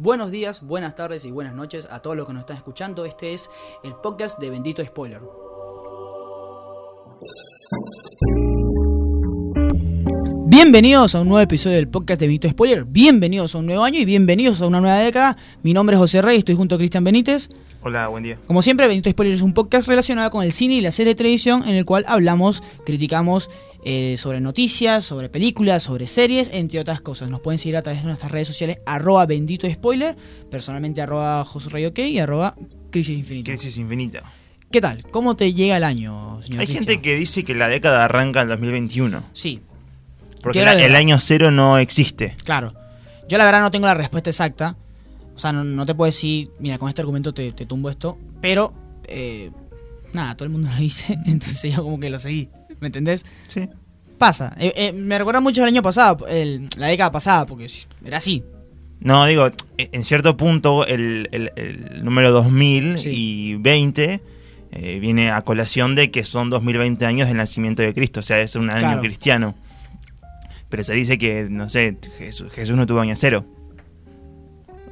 Buenos días, buenas tardes y buenas noches a todos los que nos están escuchando. Este es el podcast de Bendito Spoiler. Bienvenidos a un nuevo episodio del podcast de Bendito Spoiler. Bienvenidos a un nuevo año y bienvenidos a una nueva década. Mi nombre es José Rey, estoy junto a Cristian Benítez. Hola, buen día. Como siempre, Bendito Spoiler es un podcast relacionado con el cine y la serie de televisión en el cual hablamos, criticamos eh, sobre noticias, sobre películas, sobre series, entre otras cosas. Nos pueden seguir a través de nuestras redes sociales, arroba bendito spoiler, personalmente arroba José Rey OK y arroba Crisis Infinita. Crisis infinita. ¿Qué tal? ¿Cómo te llega el año, señor Hay Cristian? gente que dice que la década arranca en 2021. Sí, Porque la- el año cero no existe. claro. Yo la verdad no tengo la respuesta exacta. O sea, no, no te puedo decir, mira, con este argumento te, te tumbo esto. Pero, eh, nada, todo el mundo lo dice, entonces yo como que lo seguí. ¿Me entendés? Sí. Pasa. Eh, eh, me recuerda mucho al año pasado, el- la década pasada, porque era así. No, digo, e- en cierto punto el, el- el número 2000 Sí. y 20 eh, viene a colación de que son 2020 años del nacimiento de Cristo, o sea, es un año Claro. cristiano. Pero se dice que, no sé, Jesús, Jesús no tuvo año cero.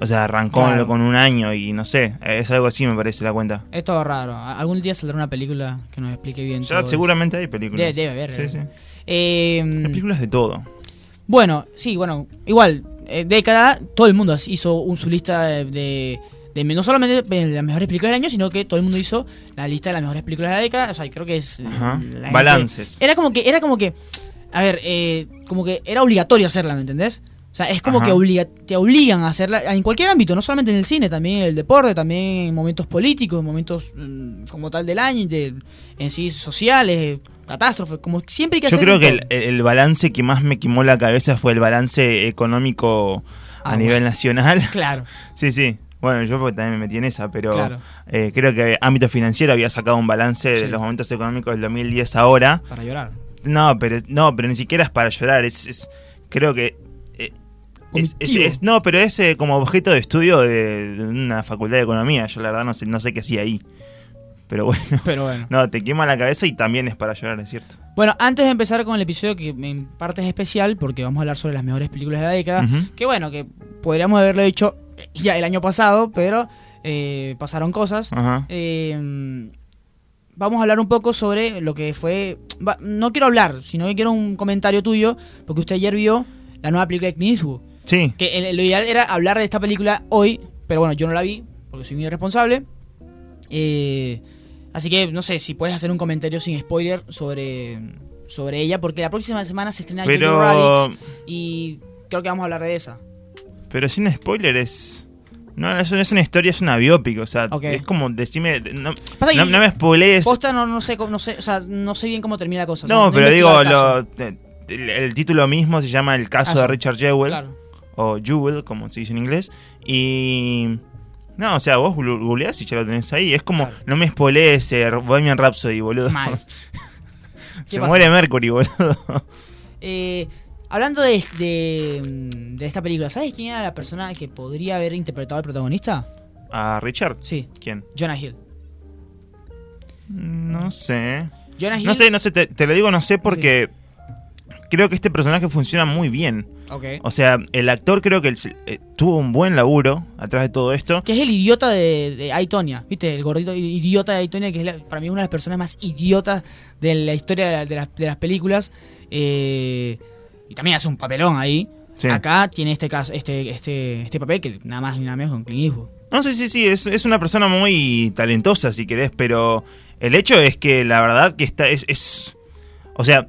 O sea, arrancó Claro. con un año y no sé, es algo así me parece la cuenta. Es todo raro. Algún día saldrá una película que nos explique bien. Ya todo seguramente hay películas. Debe- haber, Sí, sí. Eh, Hay películas de todo. bueno, sí, bueno, igual, eh, década, todo el mundo hizo un, su lista de, de- de- no solamente de las mejores películas del año, sino que todo el mundo hizo la lista de las mejores películas de la década. O sea, creo que es... eh, Ajá. gente- Balances. Era como que, era como que, a ver, eh, como que era obligatorio hacerla, ¿me entendés? O sea, es como Ajá. que obliga, te obligan a hacerla en cualquier ámbito, no solamente en el cine, también en el deporte, también en momentos políticos, en momentos mm, como tal del año, de- en sí sociales, catástrofes, como siempre hay que Yo hacer creo que el, el balance que más me quemó la cabeza fue el balance económico a Ah, nivel nacional. Claro, Sí, sí. Bueno, yo porque también me metí en esa, pero Claro. eh, creo que ámbito financiero había sacado un balance Sí. de los momentos económicos del 2010 ahora. para llorar. No, pero no, pero ni siquiera es para llorar. Es, es- creo que es, es- Cognitivo. es- no, pero es eh, como objeto de estudio de, una facultad de economía. Yo la verdad no sé, no sé qué hacía ahí. Pero bueno, Pero bueno. no, te quema la cabeza y también es para llorar, es cierto. Bueno, antes de empezar con el episodio que en parte es especial, porque vamos a hablar sobre las mejores películas de la década, que bueno, que podríamos haberlo hecho ya el año pasado, pero eh, pasaron cosas. Eh, vamos a hablar un poco sobre lo que fue... va- no quiero hablar, sino que quiero un comentario tuyo, porque usted ayer vio la nueva película de Clint Eastwood. Sí. Que el- lo ideal era hablar de esta película hoy, pero bueno, yo no la vi, porque soy muy irresponsable. Eh, así que no sé si puedes hacer un comentario sin spoiler sobre, sobre ella, porque la próxima semana se estrena Jojo Pero, Rabbit y creo que vamos a hablar de esa. pero sin spoiler es... No, eso no es una historia, es una biópica. O sea, es como decime... No, no, no me spoilees. Posta no, no sé, no sé, o sea, no sé bien cómo termina la cosa. o sea, No, pero digo, el lo- el, el título mismo se llama El caso Caso. de Richard Jewell, Claro. O Jewell, como se dice en inglés, y... No, o sea, vos googleás y ya lo tenés ahí. Es como, Claro. no me spoilees eh, Bohemian Rhapsody, boludo. Mal. se muere Mercury, boludo. Eh, hablando de, de, de esta película, ¿sabes quién era la persona que podría haber interpretado al protagonista? ¿A Richard? Sí, ¿Quién? Jonah Hill. No sé. Jonah Hill. No sé, no sé, te, te lo digo no sé porque creo que este personaje funciona muy bien. Ok. O sea, el actor creo que el- eh, tuvo un buen laburo atrás de todo esto. Que es el idiota de, de Aitonia, ¿viste? El gordito idiota de Aitonia, que es la- para mí una de las personas más idiotas de la historia de, la- de las, de las películas. Eh, y también hace un papelón ahí. Sí. Acá tiene este caso, este, este, este papel que nada más ni nada menos con Clint Eastwood. No sé, sí, sí, es, es una persona muy talentosa, si querés, pero el hecho es que la verdad que está, es, es o sea,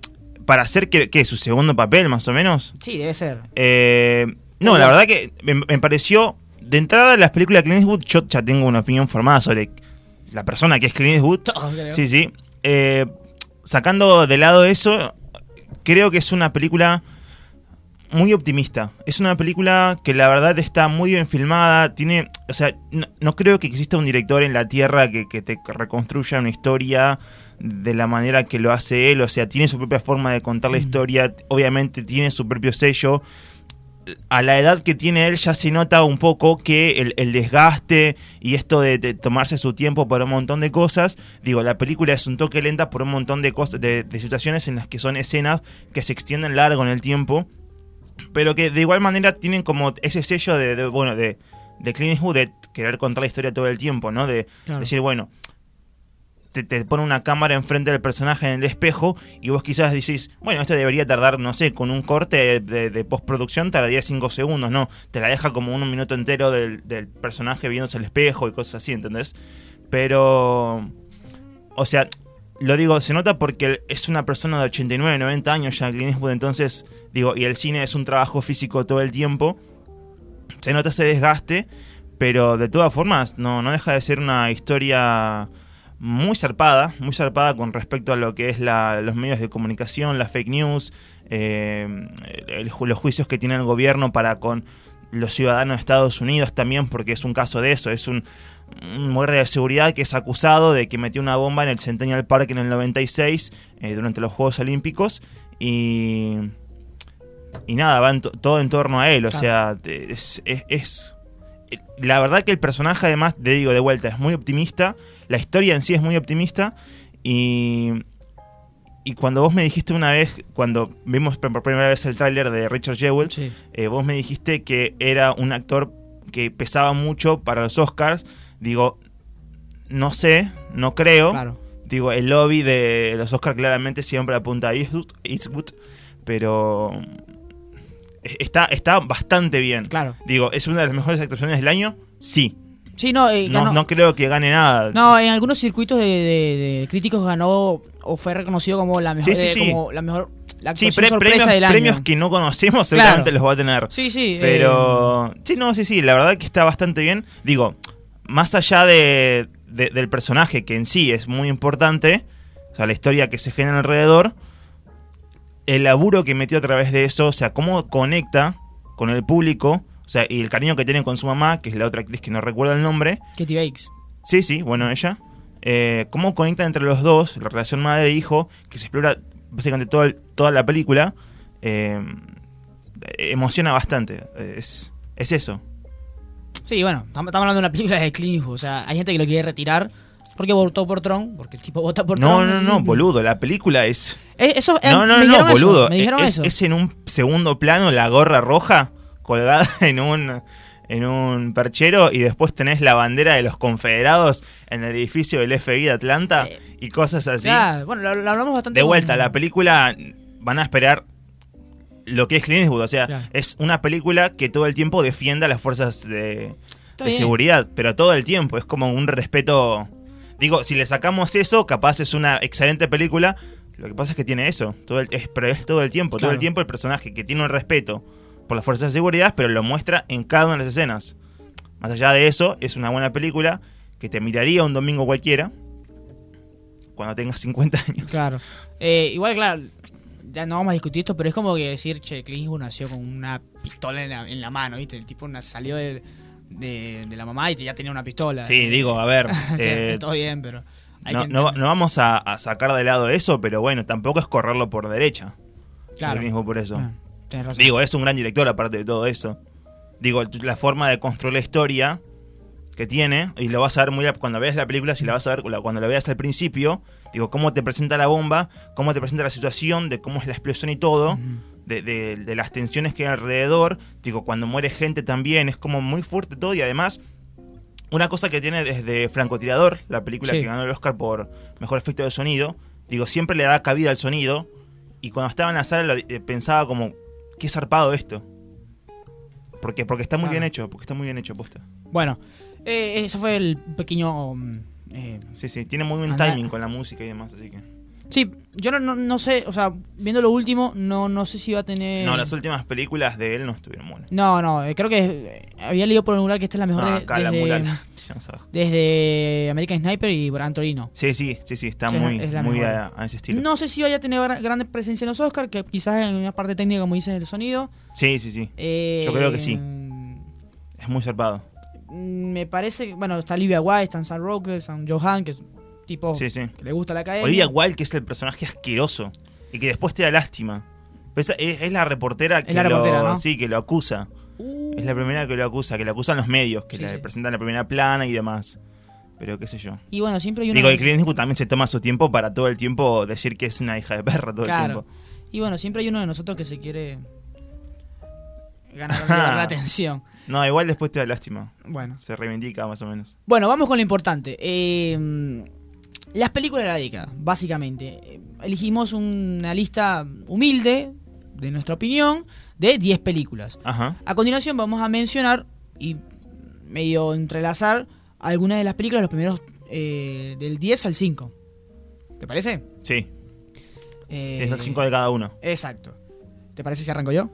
para hacer que, que su segundo papel, más o menos, Sí, debe ser. eh, no, la verdad que me, me pareció, de entrada las películas de Clint Eastwood, yo ya tengo una opinión formada sobre la persona que es Clint Eastwood, creo. sí, sí, Eh, sacando de lado eso, creo que es una película muy optimista. Es una película que la verdad está muy bien filmada. Tiene, o sea, no, no creo que exista un director en la tierra que, que te reconstruya una historia de la manera que lo hace él. O sea, tiene su propia forma de contar la Mm. historia. Obviamente tiene su propio sello. A la edad que tiene él ya se nota un poco que el, el desgaste y esto de, de tomarse su tiempo para un montón de cosas. Digo, la película es un toque lenta por un montón de cosas, de, de situaciones en las que son escenas que se extienden largo en el tiempo pero que de igual manera tienen como ese sello de, de, bueno de, de Clint Eastwood de querer contar la historia todo el tiempo, ¿no? De Claro. decir, bueno, te, pone una cámara enfrente del personaje en el espejo y vos quizás decís, bueno, esto debería tardar, no sé, con un corte de, postproducción tardaría 5 segundos, no, te la deja como un minuto entero del, personaje viéndose al espejo y cosas así, ¿entendés? Pero, o sea, lo digo, se nota porque es una persona de 89, 90 años ya, Clint entonces, digo, y el cine es un trabajo físico todo el tiempo, se nota ese desgaste, pero de todas formas no, no deja de ser una historia muy zarpada, muy zarpada con respecto a lo que es la, los medios de comunicación, las fake news, eh, el- los juicios que tiene el gobierno para con los ciudadanos de Estados Unidos también, porque es un caso de eso, es un, un guardia de seguridad que es acusado de que metió una bomba en el Centennial Park en el 96 eh, durante los Juegos Olímpicos y y nada, va en to- todo en torno a él, o Claro. sea, es, es- es- la verdad que el personaje además, te digo de vuelta, es muy optimista, la historia en sí es muy optimista y y cuando vos me dijiste una vez, cuando vimos por primera vez el tráiler de Richard Jewell, Sí. eh, vos me dijiste que era un actor que pesaba mucho para los Oscars. Digo, no sé, no creo. Claro. Digo, el lobby de los Oscars claramente siempre apunta a Eastwood, Eastwood, pero eh, está, está bastante bien. Claro. Digo, ¿es una de las mejores actuaciones del año? Sí. Sí, no, eh, No, no creo que gane nada. No, en algunos circuitos de, de- de críticos ganó o fue reconocido como la mejor, Sí, sí, eh, sí. como la mejor la sí, pre- premios, del año. premios que no conocemos seguramente Claro. los va a tener. Sí, sí. eh, Pero, sí, no, sí, sí, la verdad que está bastante bien. Digo, más allá de, de- del personaje, que en sí es muy importante, o sea, la historia que se genera alrededor, el laburo que metió a través de eso, o sea, cómo conecta con el público, o sea, y el cariño que tiene con su mamá, que es la otra actriz que no recuerdo el nombre. Katie Bakes. Sí, sí, bueno, ella. Eh, cómo conecta entre los dos, la relación madre-hijo, que se explora básicamente todo el- toda la película, eh, emociona bastante. Es, es eso. Sí, bueno, estamos hablando de una película de Clint Eastwood, O sea, hay gente que lo quiere retirar porque votó por Tron, porque el tipo vota por No, Tron. no, no, boludo, la película es... Eh, eso, eh, No, no, me no, eso, boludo. me dijeron es, eso. es en un segundo plano la gorra roja colgada en un en un perchero y después tenés la bandera de los confederados en el edificio del FBI de Atlanta Eh, y cosas así. Bueno, lo, lo hablamos bastante De vuelta, la película van a esperar lo que es Clint Eastwood, o sea, Claro. es una película que todo el tiempo defiende a las fuerzas de, de seguridad, pero todo el tiempo es como un respeto. Digo, si le sacamos eso, capaz es una excelente película. Lo que pasa es que tiene eso, todo el- es, pero es todo el tiempo, todo el tiempo el personaje que tiene un respeto por las fuerzas de seguridad, pero lo muestra en cada una de las escenas. Más allá de eso, es una buena película que te miraría un domingo cualquiera cuando tengas 50 años. Claro. Eh, igual, claro, ya no vamos a discutir esto, pero es como que decir, che, Clint Eastwood nació con una pistola en la, en la mano, ¿viste? El tipo salió de, de, de la mamá y ya tenía una pistola. Sí, digo, a ver, O sea, eh, todo bien, pero... no, vamos a, a sacar de lado eso, pero bueno, tampoco es correrlo por derecha. Claro. Lo mismo por eso. Ah, razón. Digo, es un gran director aparte de todo eso. Digo, la forma de construir la historia que tiene, y lo vas a ver muy cuando veas la película, si la vas a ver cuando la veas al principio, digo, cómo te presenta la bomba, cómo te presenta la situación, de cómo es la explosión y todo, de, de- de las tensiones que hay alrededor, digo, cuando muere gente también, es como muy fuerte todo, y además, una cosa que tiene desde Francotirador, la película Sí. que ganó el Oscar por mejor efecto de sonido, digo, siempre le da cabida al sonido, y cuando estaba en la sala eh, pensaba como, qué zarpado esto. Porque, porque está muy Claro. bien hecho, porque está muy bien hecho, posta. Bueno, eh, eso fue el pequeño... mm, eh, Sí, sí, tiene muy buen timing con la música y demás, así que... sí, yo no, no, no sé, o sea, viendo lo último, no, no sé si va a tener... No, las últimas películas de él no estuvieron buenas. No, no, eh, creo que eh, había leído por el mural que esta es la mejor de- acá la desde, mural. Ya no sabes. desde American Sniper y Gran Torino. Sí, sí, sí, sí, está muy, es muy a, a ese estilo. No sé si vaya a tener gra- grande presencia en los Oscars, que quizás en una parte técnica, como dices, del sonido. Sí, sí, sí. Eh, Yo creo que sí. mm, Es muy zarpado. Me parece bueno, está Olivia Wilde, están Sam Rockwell, Sam Johan, que es tipo Sí, sí. que le gusta la academia. Olivia Wilde, que es el personaje asqueroso y que después te da lástima. Pues es, es la reportera que la lo, sí, que lo acusa. Uh, Es la primera que lo acusa, que lo acusan los medios, que Sí, le sí. presentan la primera plana y demás. Pero qué sé yo. Y bueno, siempre hay una... Digo, y Clint Eastwood también se toma su tiempo para todo el tiempo decir que es una hija de perra todo Claro. el tiempo. Y bueno, siempre hay uno de nosotros que se quiere ganar la atención. No, igual después te da lástima. Bueno. Se reivindica más o menos. Bueno, vamos con lo importante. Eh, las películas de la década, básicamente. Elegimos una lista humilde, de nuestra opinión, de 10 películas. Ajá. A continuación vamos a mencionar y medio entrelazar algunas de las películas, los primeros eh, del 10 al 5. ¿Te parece? Sí, Eh, es el 5 de cada uno. Exacto. ¿Te parece si arranco yo?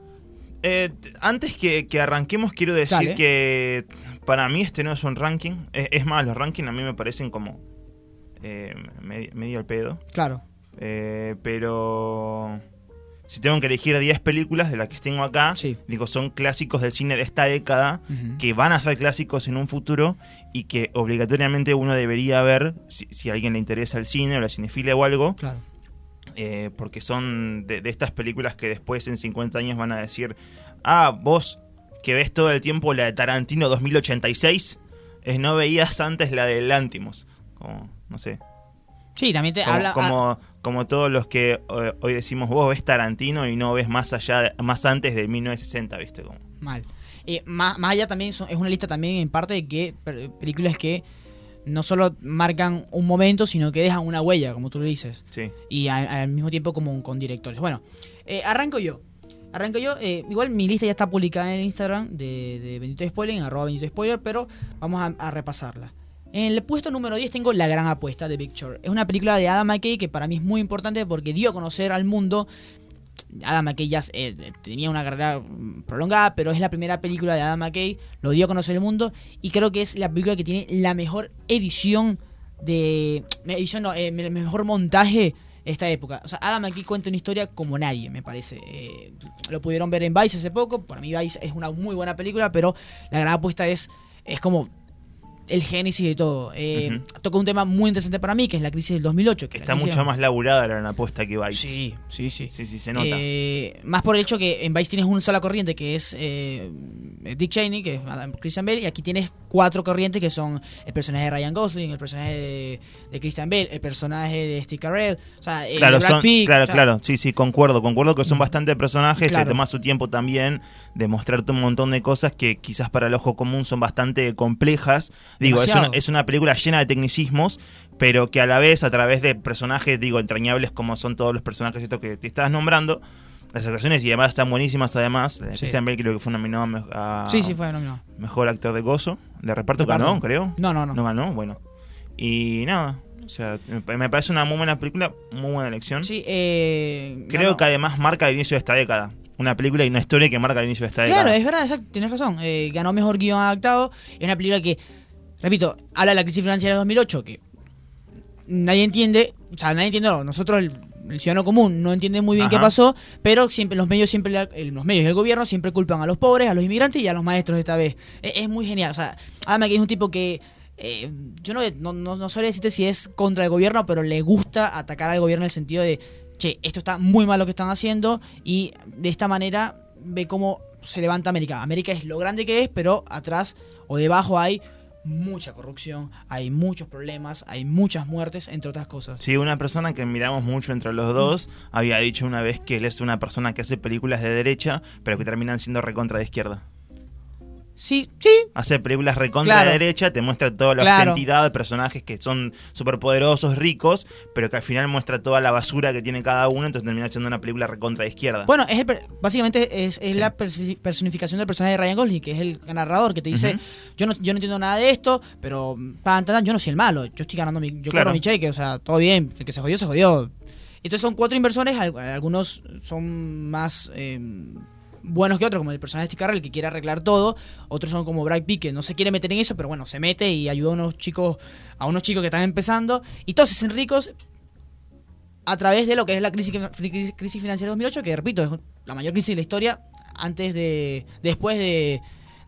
Eh, antes que, que arranquemos, quiero decir Dale. que para mí este no es un ranking. Es, es más, los rankings a mí me parecen como eh, medio, medio al pedo. Claro. Eh, pero si tengo que elegir 10 películas de las que tengo acá, Sí. digo, son clásicos del cine de esta década que van a ser clásicos en un futuro y que obligatoriamente uno debería ver si, si a alguien le interesa el cine o la cinefilia o algo, Claro. eh, porque son de, de estas películas que después en 50 años van a decir, ah, vos que ves todo el tiempo la de Tarantino 2086, es, no veías antes la de Lantimos. Como, no sé. Sí, también te Como, habla... ah, como, como todos los que eh, hoy decimos, vos ves Tarantino y no ves más allá, más antes de 1960, ¿viste? Como, Mal. Eh, más, más allá también son- es una lista también en parte de que películas que no solo marcan un momento, sino que dejan una huella, como tú lo dices. sí. Y a- al mismo tiempo como con directores. Bueno, eh, arranco yo. Arranco yo. eh, igual mi lista ya está publicada en Instagram de, de Bendito Spoiler, en arroba Bendito Spoiler, pero vamos a, a repasarla. En el puesto número 10 tengo La Gran Apuesta de Short. Es una película de Adam McKay que para mí es muy importante porque dio a conocer al mundo Adam McKay ya eh, tenía una carrera mm, prolongada, pero es la primera película de Adam McKay, lo dio a conocer el mundo y creo que es la película que tiene la mejor edición de edición no, eh, el mejor montaje esta época. O sea, Adam McKay cuenta una historia como nadie, me parece. Eh, lo pudieron ver en Vice hace poco, para mí Vice es una muy buena película, pero la gran apuesta es es como el génesis de todo. Eh. Toca un tema muy interesante para mí, que es la crisis del 2008. Que Está mucho más laburada la apuesta que Vice. Sí, sí, sí. Sí, sí, se nota. Eh, más por el hecho que en Vice tienes una sola corriente que es eh, Dick Cheney, que es Christian Bale, y aquí tienes cuatro corrientes que son el personaje de Ryan Gosling, el personaje de, de Christian Bale, el personaje de Steve Carell, o sea, el Claro, Brad son- claro, o sea, claro, sí, sí, concuerdo, concuerdo que son bastante personajes, Claro. se toma su tiempo también de mostrarte un montón de cosas que quizás para el ojo común son bastante complejas. Digo, es una, es una película llena de tecnicismos, pero que a la vez, a través de personajes, digo, entrañables como son todos los personajes estos que te estabas nombrando, las actuaciones y además están buenísimas además. Sí. Christian Bale creo que fue nominado a, Sí, sí, fue nominado. Mejor Actor de Gozo. De reparto ganó, creo. No, no, no. No ganó, bueno. Y nada, o sea, me parece una muy buena película, muy buena elección. Sí, eh, Creo que además marca el inicio de esta década. Una película y una historia que marca el inicio de esta Claro, década. es verdad, exacto, tienes razón. Eh, ganó mejor guion adaptado. Es una película que, repito, habla de la crisis financiera de 2008, que nadie entiende, o sea, nadie entiende, no, nosotros, el, el ciudadano común, no entiende muy bien qué pasó, pero siempre los medios, siempre los medios y el gobierno siempre culpan a los pobres, a los inmigrantes y a los maestros esta vez. Es, es muy genial, o sea, además que es un tipo que... eh, yo no, no, no, no sabría decirte si es contra el gobierno, pero le gusta atacar al gobierno en el sentido de, che, esto está muy mal lo que están haciendo y de esta manera ve cómo se levanta América. América es lo grande que es, pero atrás o debajo hay mucha corrupción, hay muchos problemas, hay muchas muertes, entre otras cosas. Sí, una persona que miramos mucho entre los dos había dicho una vez que él es una persona que hace películas de derecha, pero que terminan siendo recontra de izquierda. Sí, sí, Hace películas recontra Claro. de derecha, te muestra toda la Claro. identidad de personajes que son superpoderosos, ricos, pero que al final muestra toda la basura que tiene cada uno, entonces termina siendo una película recontra de izquierda. Bueno, es el básicamente es, es Sí. la personificación del personaje de Ryan Gosling, que es el narrador que te dice, yo no yo no entiendo nada de esto, pero pan, tan, tan, yo no soy el malo, yo estoy ganando mi, yo Claro. mi cheque, o sea, todo bien, el que se jodió, se jodió. Entonces son cuatro inversores, al- algunos son más eh, buenos que otros, como el personaje de Steve Carell, que quiere arreglar todo, otros son como Brad Pitt, que no se quiere meter en eso, pero bueno, se mete y ayuda a unos chicos, a unos chicos que están empezando, y todos se hacen ricos a través de lo que es la crisis, financiera de 2008, que repito, es la mayor crisis de la historia antes de. después de.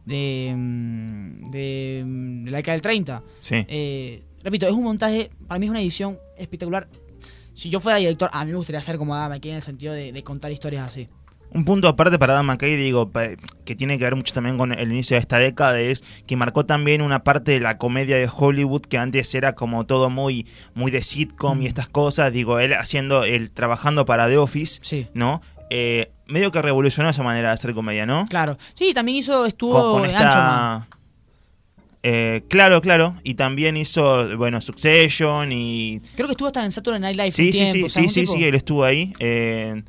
de. mm, de, mm, de la década del 30. sí. Eh, repito, es un montaje, para mí es una edición espectacular. Si yo fuera director, a mí me gustaría hacer como Adam McKay en el sentido de, de contar historias así. Un punto aparte para Adam McKay, digo, que tiene que ver mucho también con el inicio de esta década, es que marcó también una parte de la comedia de Hollywood que antes era como todo muy, muy de sitcom y Mm. estas cosas. Digo, él haciendo, él trabajando para The Office, Sí. ¿no? Eh, medio que revolucionó esa manera de hacer comedia, ¿no? Claro. Sí, también hizo, estuvo Con, esta-. Eh, claro, claro. Y también hizo, bueno, Succession y... Creo que estuvo hasta en Saturday Night Live Sí, un sí, tiempo. sí, sí, sí, sí, él estuvo ahí. Eh,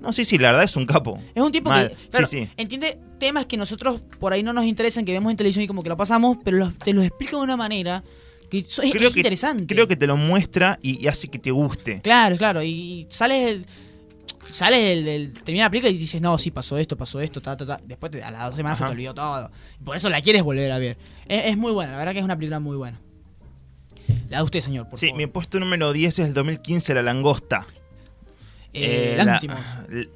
no, sí, sí, la verdad es un capo. Es un tipo Mal. que claro, Sí, sí. entiende temas que nosotros por ahí no nos interesan, que vemos en televisión y como que lo pasamos, pero los- te los explica de una manera que es, Creo es que, interesante. Creo que te lo muestra y, y hace que te guste. Claro, claro. Y sales del. Sales del, del- Termina la película y dices, no, sí, pasó esto, pasó esto, ta, ta, ta. Después te- a las dos semanas se Ajá. te olvidó todo. Y por eso la quieres volver a ver. Es, es muy buena, la verdad que es una película muy buena. La de usted, señor, por Sí, favor. mi puesto número 10 es el 2015, La Langosta. Eh, Eh, la- Lanthimos.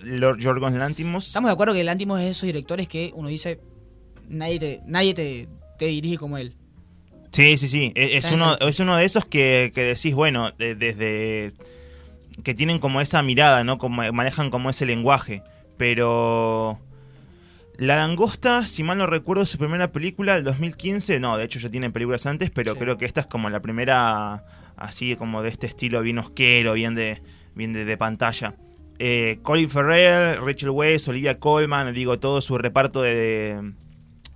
Lord Yorgos Lantimos. Estamos de acuerdo que Lantimos es de esos directores que uno dice, nadie te, nadie te, te dirige como él. Sí, sí, sí. Es, es uno, es uno de esos que, que decís, bueno, de- desde. que tienen como esa mirada, ¿no? Como, manejan como ese lenguaje. Pero. La Langosta, si mal no recuerdo, su primera película, el 2015. No, de hecho ya tienen películas antes, pero Sí. creo que esta es como la primera. Así como de este estilo, bien osquero, bien de, bien de, de pantalla. Eh, Colin Farrell, Rachel Weisz, Olivia Colman, digo, todo su reparto de,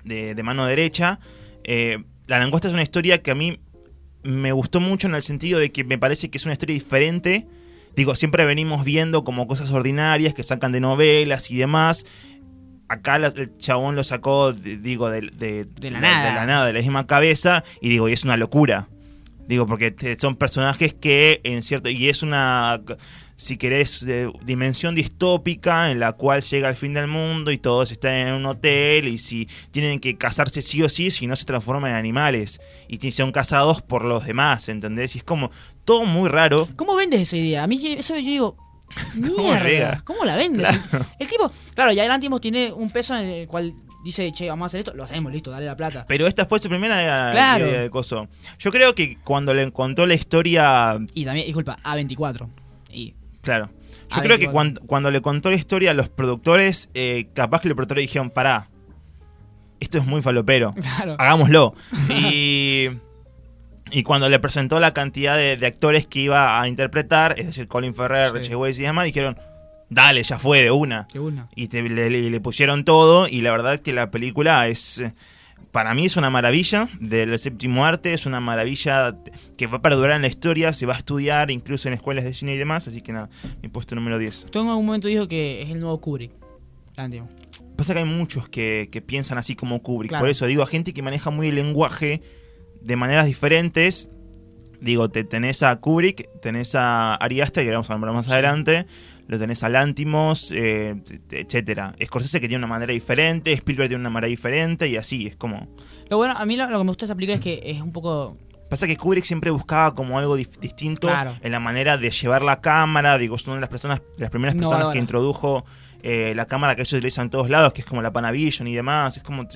de, de mano derecha. Eh, la langosta es una historia que a mí me gustó mucho en el sentido de que me parece que es una historia diferente. Digo, siempre venimos viendo como cosas ordinarias que sacan de novelas y demás. Acá la- el chabón lo sacó, digo, de, de- De la nada. de la nada, de la misma cabeza, y digo, y es una locura. Digo, porque te- son personajes que en cierto. Y es una. Si querés, de dimensión distópica en la cual llega el fin del mundo y todos están en un hotel y si tienen que casarse sí o sí, si no se transforman en animales. Y son casados por los demás, ¿entendés? Y es como todo muy raro. ¿Cómo vendes esa idea? A mí eso yo digo, mierda, llega? ¿cómo la vendes? Claro. El tipo, claro, ya el Antimos tiene un peso en el cual dice, che, vamos a hacer esto, lo hacemos, listo, dale la plata. Pero esta fue su primera Claro. idea de coso. Yo creo que cuando le contó la historia Y también, disculpa, A24. Y Claro. Yo creo que 24. cuando, cuando le contó la historia a los productores, eh, capaz que los productores dijeron, pará, esto es muy falopero, claro. hagámoslo. y, y cuando le presentó la cantidad de, de actores que iba a interpretar, es decir, Colin Ferrer, Sí. Rachel Weisz y demás, dijeron, dale, ya fue de una. Qué una. Y te- le, pusieron todo y la verdad que la película es... Para mí es una maravilla del séptimo arte, es una maravilla que va a perdurar en la historia, se va a estudiar incluso en escuelas de cine y demás, así que nada, mi puesto número 10. Tú en algún momento dijo que es el nuevo Kubrick. Antimos. Pasa que hay muchos que, que piensan así como Kubrick, Claro. por eso digo a gente que maneja muy el lenguaje de maneras diferentes. Digo, te tenés a Kubrick, tenés a Ari Aster, que vamos a nombrar más adelante, lo tenés a Lantimos, eh, etcétera. Scorsese que tiene una manera diferente, Spielberg tiene una manera diferente y así, es como... Lo bueno, a mí lo, lo que me gusta de esta película es que es un poco... Pasa que Kubrick siempre buscaba como algo distinto Claro. en la manera de llevar la cámara. Digo, es una de las personas, de las primeras personas que introdujo eh, la cámara que ellos utilizan en todos lados, que es como la Panavision y demás. Es como,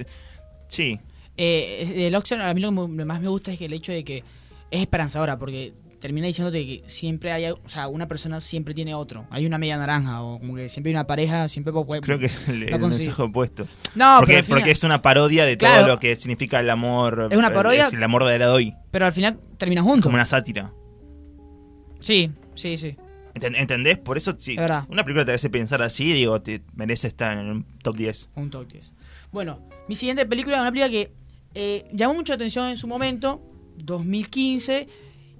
sí, Eh, el Oxford, a mí lo que más me gusta es que el hecho de que es esperanzadora, porque termina diciéndote que siempre hay, o sea, una persona siempre tiene otro. Hay una media naranja, o como que siempre hay una pareja, siempre puede... creo que es el, el mensaje opuesto. No, pero porque, final- porque es una parodia de Claro. todo lo que significa el amor. Es una parodia- el amor de la doy. pero al final termina juntos. Como una sátira. Sí, sí, sí. Enten- ¿Entendés? Por eso, si Es una película te hace pensar así, digo, te merece estar en un top 10. Un top 10. Bueno, mi siguiente película es una película que eh, llamó mucha atención en su momento, 2015,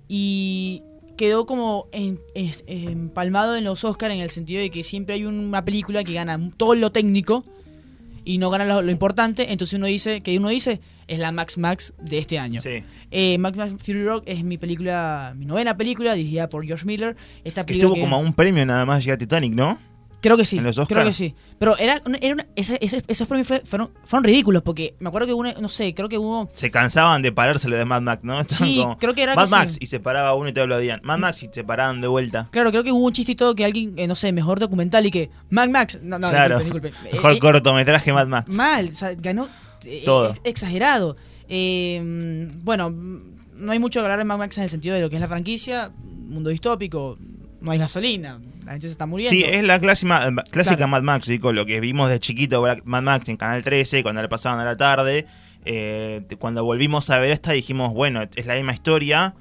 y quedó como en- en- empalmado en los Oscars en el sentido de que siempre hay una película que gana todo lo técnico y no gana lo, lo importante, entonces uno dice, que uno dice, es la Max Max de este año. Sí. Eh, Max Max Fury Rock es mi película, mi novena película, dirigida por George Miller. Esta película estuvo que- como a un premio nada más llega Titanic, ¿no? Creo que sí. en los Oscar. Creo que sí. Pero era, era una- ese- ese- esos premios fue- fueron, fueron ridículos porque me acuerdo que uno, no sé, creo que hubo. Se cansaban de parárselo de Mad Max, ¿no? Estaban Sí, como, creo que era Mad que Max sí. y se paraba uno y te aplaudían. Mad Max y se paraban de vuelta. Claro, creo que hubo un chiste y todo que alguien, eh, no sé, mejor documental y que. Mac Max. No, no, claro. disculpe, disculpe. Mejor Eh, eh, cortometraje Mad Max. mal, o sea, ganó. eh, Todo. ex- exagerado. Eh, mm, bueno, no hay mucho que hablar de Mad Max en el sentido de lo que es la franquicia. Mundo distópico, no hay gasolina, la gente se está muriendo. Sí, es la clásica, clásica Claro. Mad Max, digo, lo que vimos de chiquito Mad Max en Canal 13, cuando le pasaban a la tarde. Eh, cuando volvimos a ver esta dijimos, bueno, es la misma historia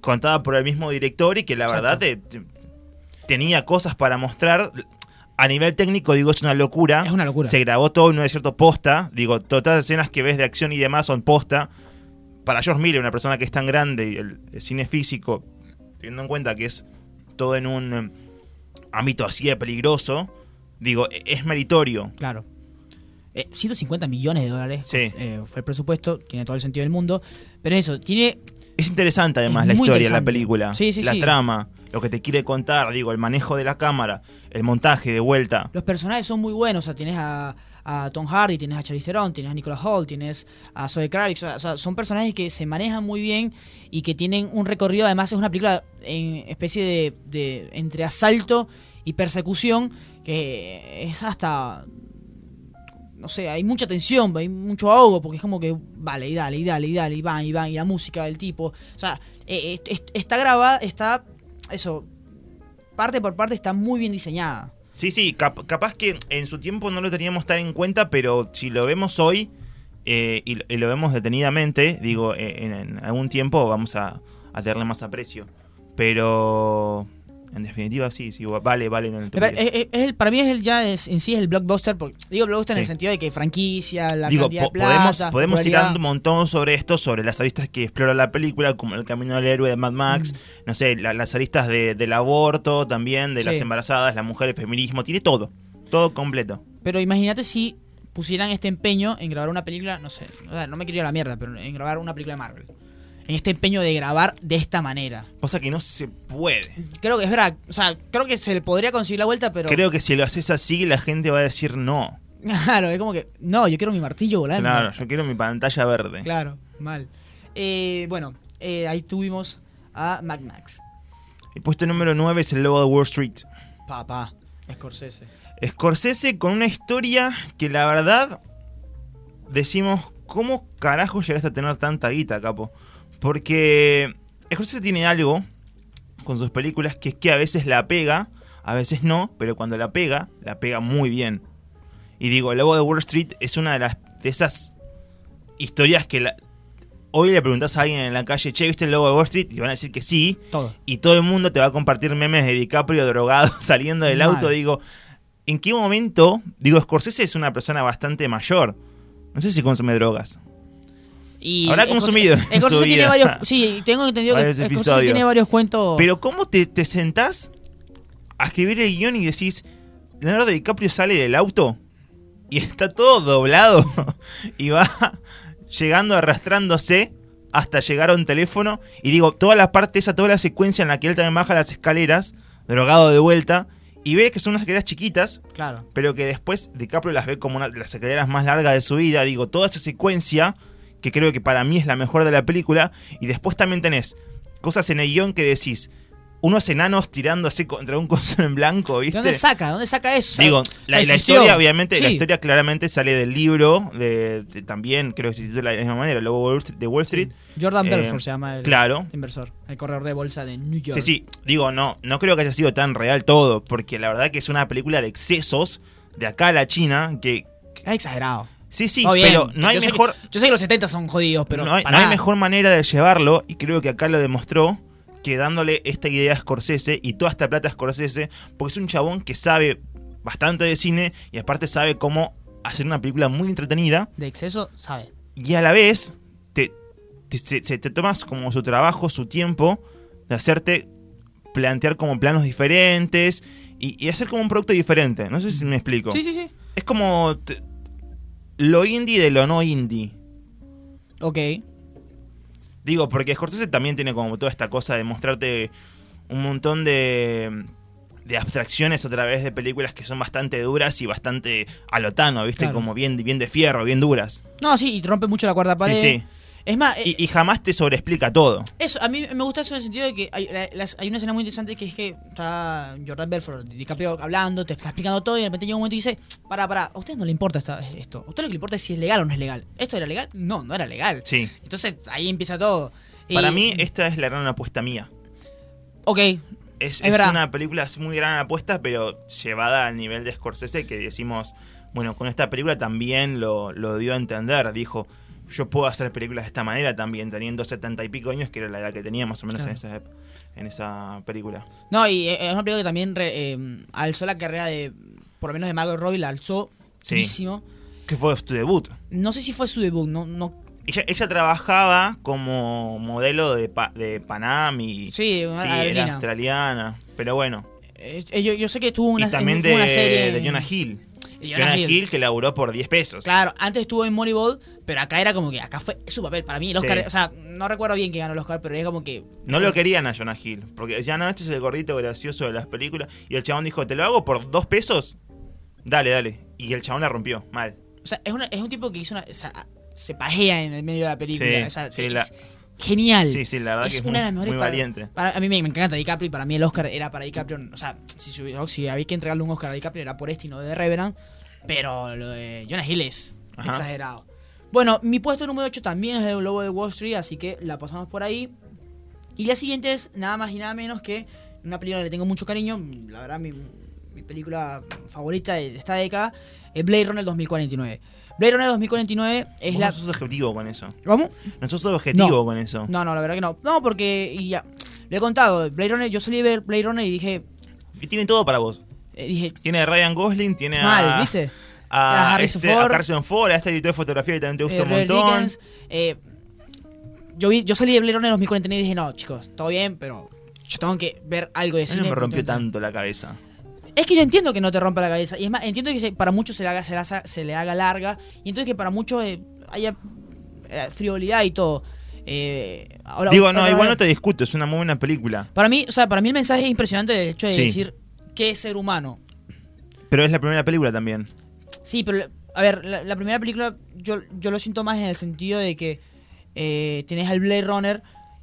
contada por el mismo director y que la Exacto. verdad te- te- tenía cosas para mostrar. a nivel técnico, digo, es una locura. Es una locura. Se grabó todo en un desierto posta. Digo, todas las escenas que ves de acción y demás son posta. Para George Miller, una persona que es tan grande y el, el cine físico, teniendo en cuenta que es todo en un eh, ámbito así de peligroso, digo, e- es meritorio. Claro. Eh, 150 millones de dólares Sí. eh, fue el presupuesto, tiene todo el sentido del mundo. Pero eso, tiene. Es interesante además Es la historia la película. Sí, sí, la trama, lo que te quiere contar, digo, el manejo de la cámara, el montaje de vuelta. Los personajes son muy buenos. O sea, tienes a, a Tom Hardy, tienes a Charlize Theron, tienes a Nicolas Holt, tienes a Zoe Kravitz. O sea, son personajes que se manejan muy bien y que tienen un recorrido. Además, es una película en especie de, de entre asalto y persecución que es hasta no sé, hay mucha tensión, hay mucho ahogo, porque es como que vale, y dale, y dale, y dale, y van, y van, y la música del tipo. O sea, eh, est- está grabada, está, eso, parte por parte está muy bien diseñada. Sí, sí, cap- capaz que en su tiempo no lo teníamos tan en cuenta, pero si lo vemos hoy eh, y, y lo vemos detenidamente, digo, en, en algún tiempo vamos a, a tenerle más aprecio. Pero en definitiva sí, sí, vale, vale. No, Pero es- es- es el- para mí es el ya es, en sí es el blockbuster, porque, digo blockbuster en el sentido de que franquicia, la Digo, cantidad po- de plata, podemos, podemos ir dando un montón sobre esto, sobre las aristas que explora la película, como El Camino del Héroe de Mad Max, Mm. no sé, la- las aristas de- del aborto también, de las embarazadas, la mujer, el feminismo, tiene todo, todo completo. Pero imagínate si pusieran este empeño en grabar una película, no sé, no me quiero ir a la mierda, pero en grabar una película de Marvel. En este empeño de grabar de esta manera. Cosa que no se puede. Creo que es verdad, o sea, creo que se le podría conseguir la vuelta, pero... Creo que si lo haces así, la gente va a decir no. Claro, es como que, no, yo quiero mi martillo volando. Claro, yo quiero mi pantalla verde. Claro, mal. Eh, bueno, eh, ahí tuvimos a Mad Max. El puesto número 9 es El Lobo de Wall Street. Papá, Scorsese. Scorsese con una historia que la verdad decimos, ¿cómo carajo llegaste a tener tanta guita, capo? Porque Scorsese tiene algo con sus películas que es que a veces la pega, a veces no, pero cuando la pega, la pega muy bien. Y digo, El Lobo de Wall Street es una de las de esas historias que la- hoy le preguntas a alguien en la calle, che, ¿viste el Lobo de Wall Street? Y van a decir que sí, Todo. y todo el mundo te va a compartir memes de DiCaprio drogado saliendo del Mal. auto. Digo, ¿en qué momento? Digo, Scorsese es una persona bastante mayor. No sé si consume drogas. Y Habrá consumido en Scorsese su tiene varios. Sí, tengo entendido que Scorsese episodios. tiene varios cuentos. Pero ¿cómo te, te sentás a escribir el guion y decís, Leonardo DiCaprio sale del auto y está todo doblado y va llegando arrastrándose hasta llegar a un teléfono y digo, toda la parte esa, toda la secuencia en la que él también baja las escaleras, drogado de vuelta, y ve que son unas escaleras chiquitas, Claro. pero que después DiCaprio las ve como una las escaleras más largas de su vida. Digo, toda esa secuencia, que creo que para mí es la mejor de la película, y después también tenés cosas en el guion que decís, unos enanos tirándose contra un coso en blanco, ¿De ¿viste? dónde saca? ¿Dónde saca eso? Digo, la, historia, obviamente, la historia claramente sale del libro, de, de- también creo que se titula de la misma manera, Lobo de Wall Street. Jordan Eh, Belfort se llama el claro. inversor, el corredor de bolsa de New York. Sí, sí, digo, no, no creo que haya sido tan real todo, porque la verdad que es una película de excesos de acá a la China, que... Es exagerado. Sí, sí, bien. pero no hay Yo sé que- mejor... yo sé que los 70 son jodidos, pero. no, hay, no pará. hay mejor manera de llevarlo, y creo que acá lo demostró, que dándole esta idea a Scorsese y toda esta plata a Scorsese, porque es un chabón que sabe bastante de cine y aparte sabe cómo hacer una película muy entretenida De exceso, sabe. y a la vez te, te, te tomas como su trabajo, su tiempo de hacerte plantear como planos diferentes y, y hacer como un producto diferente. No sé si me explico. Sí, sí, sí. Es como lo indie de lo no indie. Ok. Digo, porque Scorsese también tiene como toda esta cosa de mostrarte un montón de, de abstracciones a través de películas que son bastante duras y bastante alotano, ¿viste? Claro. Como bien, bien de fierro, bien duras. No, sí, y rompe mucho la cuarta pared. Sí, sí. Es más, eh, Y, y jamás te sobreexplica todo. eso, a mí me gusta eso en el sentido de que hay, la- las- hay una escena muy interesante que es que está Jordan Belfort, DiCaprio hablando, te está explicando todo y de repente llega un momento y dice, para, para, a ustedes no le importa esta- esto. A ustedes lo que le importa es si es legal o no es legal. ¿Esto era legal? No, no era legal. Sí. Entonces ahí empieza todo. Para Y- mí, esta es la gran apuesta mía. Ok, Es, Es una película es muy gran apuesta, pero llevada al nivel de Scorsese, que decimos, bueno, con esta película también lo, lo dio a entender. Dijo, yo puedo hacer películas de esta manera también, teniendo setenta y pico años, que era la edad que tenía más o menos en, esa, en esa película. No, y eh, es una película que también re- eh, alzó la carrera de por lo menos de Margot Robbie, la alzó Sí. muchísimo. Que fue tu debut. No sé si fue su debut, no, no Ella, ella trabajaba como modelo de, pa- de Panam y sí, una sí, era australiana. Pero bueno. Eh, yo, yo sé que estuvo una, y también en- de, una serie de Jonah Hill. De Jonah, Jonah Hill. Hill. que laburó por 10 pesos. Claro, antes estuvo en Moneyball, pero acá era como que acá fue su papel. Para mí, el Oscar, Sí. o sea, no recuerdo bien que ganó el Oscar, pero es como que. No lo querían a Jonah Hill. Porque decían, no, este es el gordito gracioso de las películas. Y el chabón dijo, ¿te lo hago por 2 pesos? Dale, dale. Y el chabón la rompió. Mal. O sea, es, una- es un tipo que hizo una. o sea, se pajea en el medio de la película. Sí, o sea, sí, es la- genial. Sí, sí, la verdad es que es una muy, de las mejores muy para- valiente. para- a mí me, me encanta DiCaprio y para mí el Oscar era para DiCaprio. O sea, si, si, había que entregarle un Oscar a DiCaprio era por este y no de Revenant. Pero lo de Jonah Hill es Ajá. exagerado. Bueno, mi puesto número 8 también es el Lobo de Wall Street, así que la pasamos por ahí. Y la siguiente es nada más y nada menos que una película que le tengo mucho cariño. La verdad, mi, mi película favorita de esta década es Blade Runner 2049. Blade Runner 2049 es Vos la. No sos objetivo con eso. ¿Cómo? No sos objetivo No. con eso. No, no, la verdad que no. No, porque y ya. Lo he contado. Blade Runner, yo salí de ver Blade Runner y dije. Y tiene todo para vos. eh, dije, Tiene a Ryan Gosling, tiene mal, a, ¿viste? a, A Harrison este, a Ford. Harrison Ford, a este editor de fotografía que también te gusta Eh, un montón. Dickens, eh, yo, vi, yo salí de Blade Runner 2049 y dije, no, chicos, todo bien, pero yo tengo que ver algo de A cine. no me rompió tanto la cabeza. Es que yo entiendo que no te rompa la cabeza. Y es más, entiendo que para muchos se le haga, se le haga, se le haga larga. Y entonces que para muchos eh, haya eh, frivolidad y todo. Eh, ahora- Digo, no, igual no te discuto, es una muy buena película. Para mí, o sea, para mí el mensaje es impresionante del hecho de Sí. decir qué es ser humano. Pero es la primera película también. Sí, pero a ver, la, la primera película yo, yo lo siento más en el sentido de que eh, tenés al Blade Runner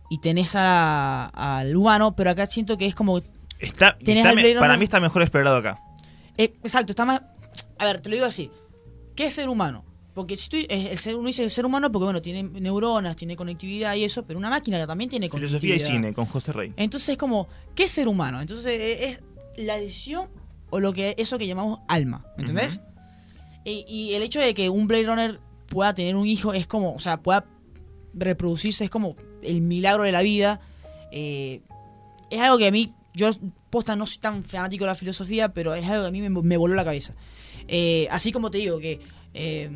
y tenés a- al humano, pero acá siento que es como... Está, me- para mí está mejor explorado acá. eh, exacto, está más... A ver, te lo digo así. ¿Qué es ser humano? Porque si tú, el ser, uno dice ser humano porque, bueno, tiene neuronas, tiene conectividad y eso, pero una máquina que también tiene Filosofía y conectividad. cine con José Rey. Entonces es como, ¿qué es ser humano? Entonces eh, es la decisión o lo que eso que llamamos alma, ¿me entendés? y, y el hecho de que un Blade Runner pueda tener un hijo es como, o sea, pueda reproducirse es como el milagro de la vida. Eh, es algo que a mí, yo posta no soy tan fanático de la filosofía, pero es algo que a mí me, me voló la cabeza. Eh, así como te digo que eh,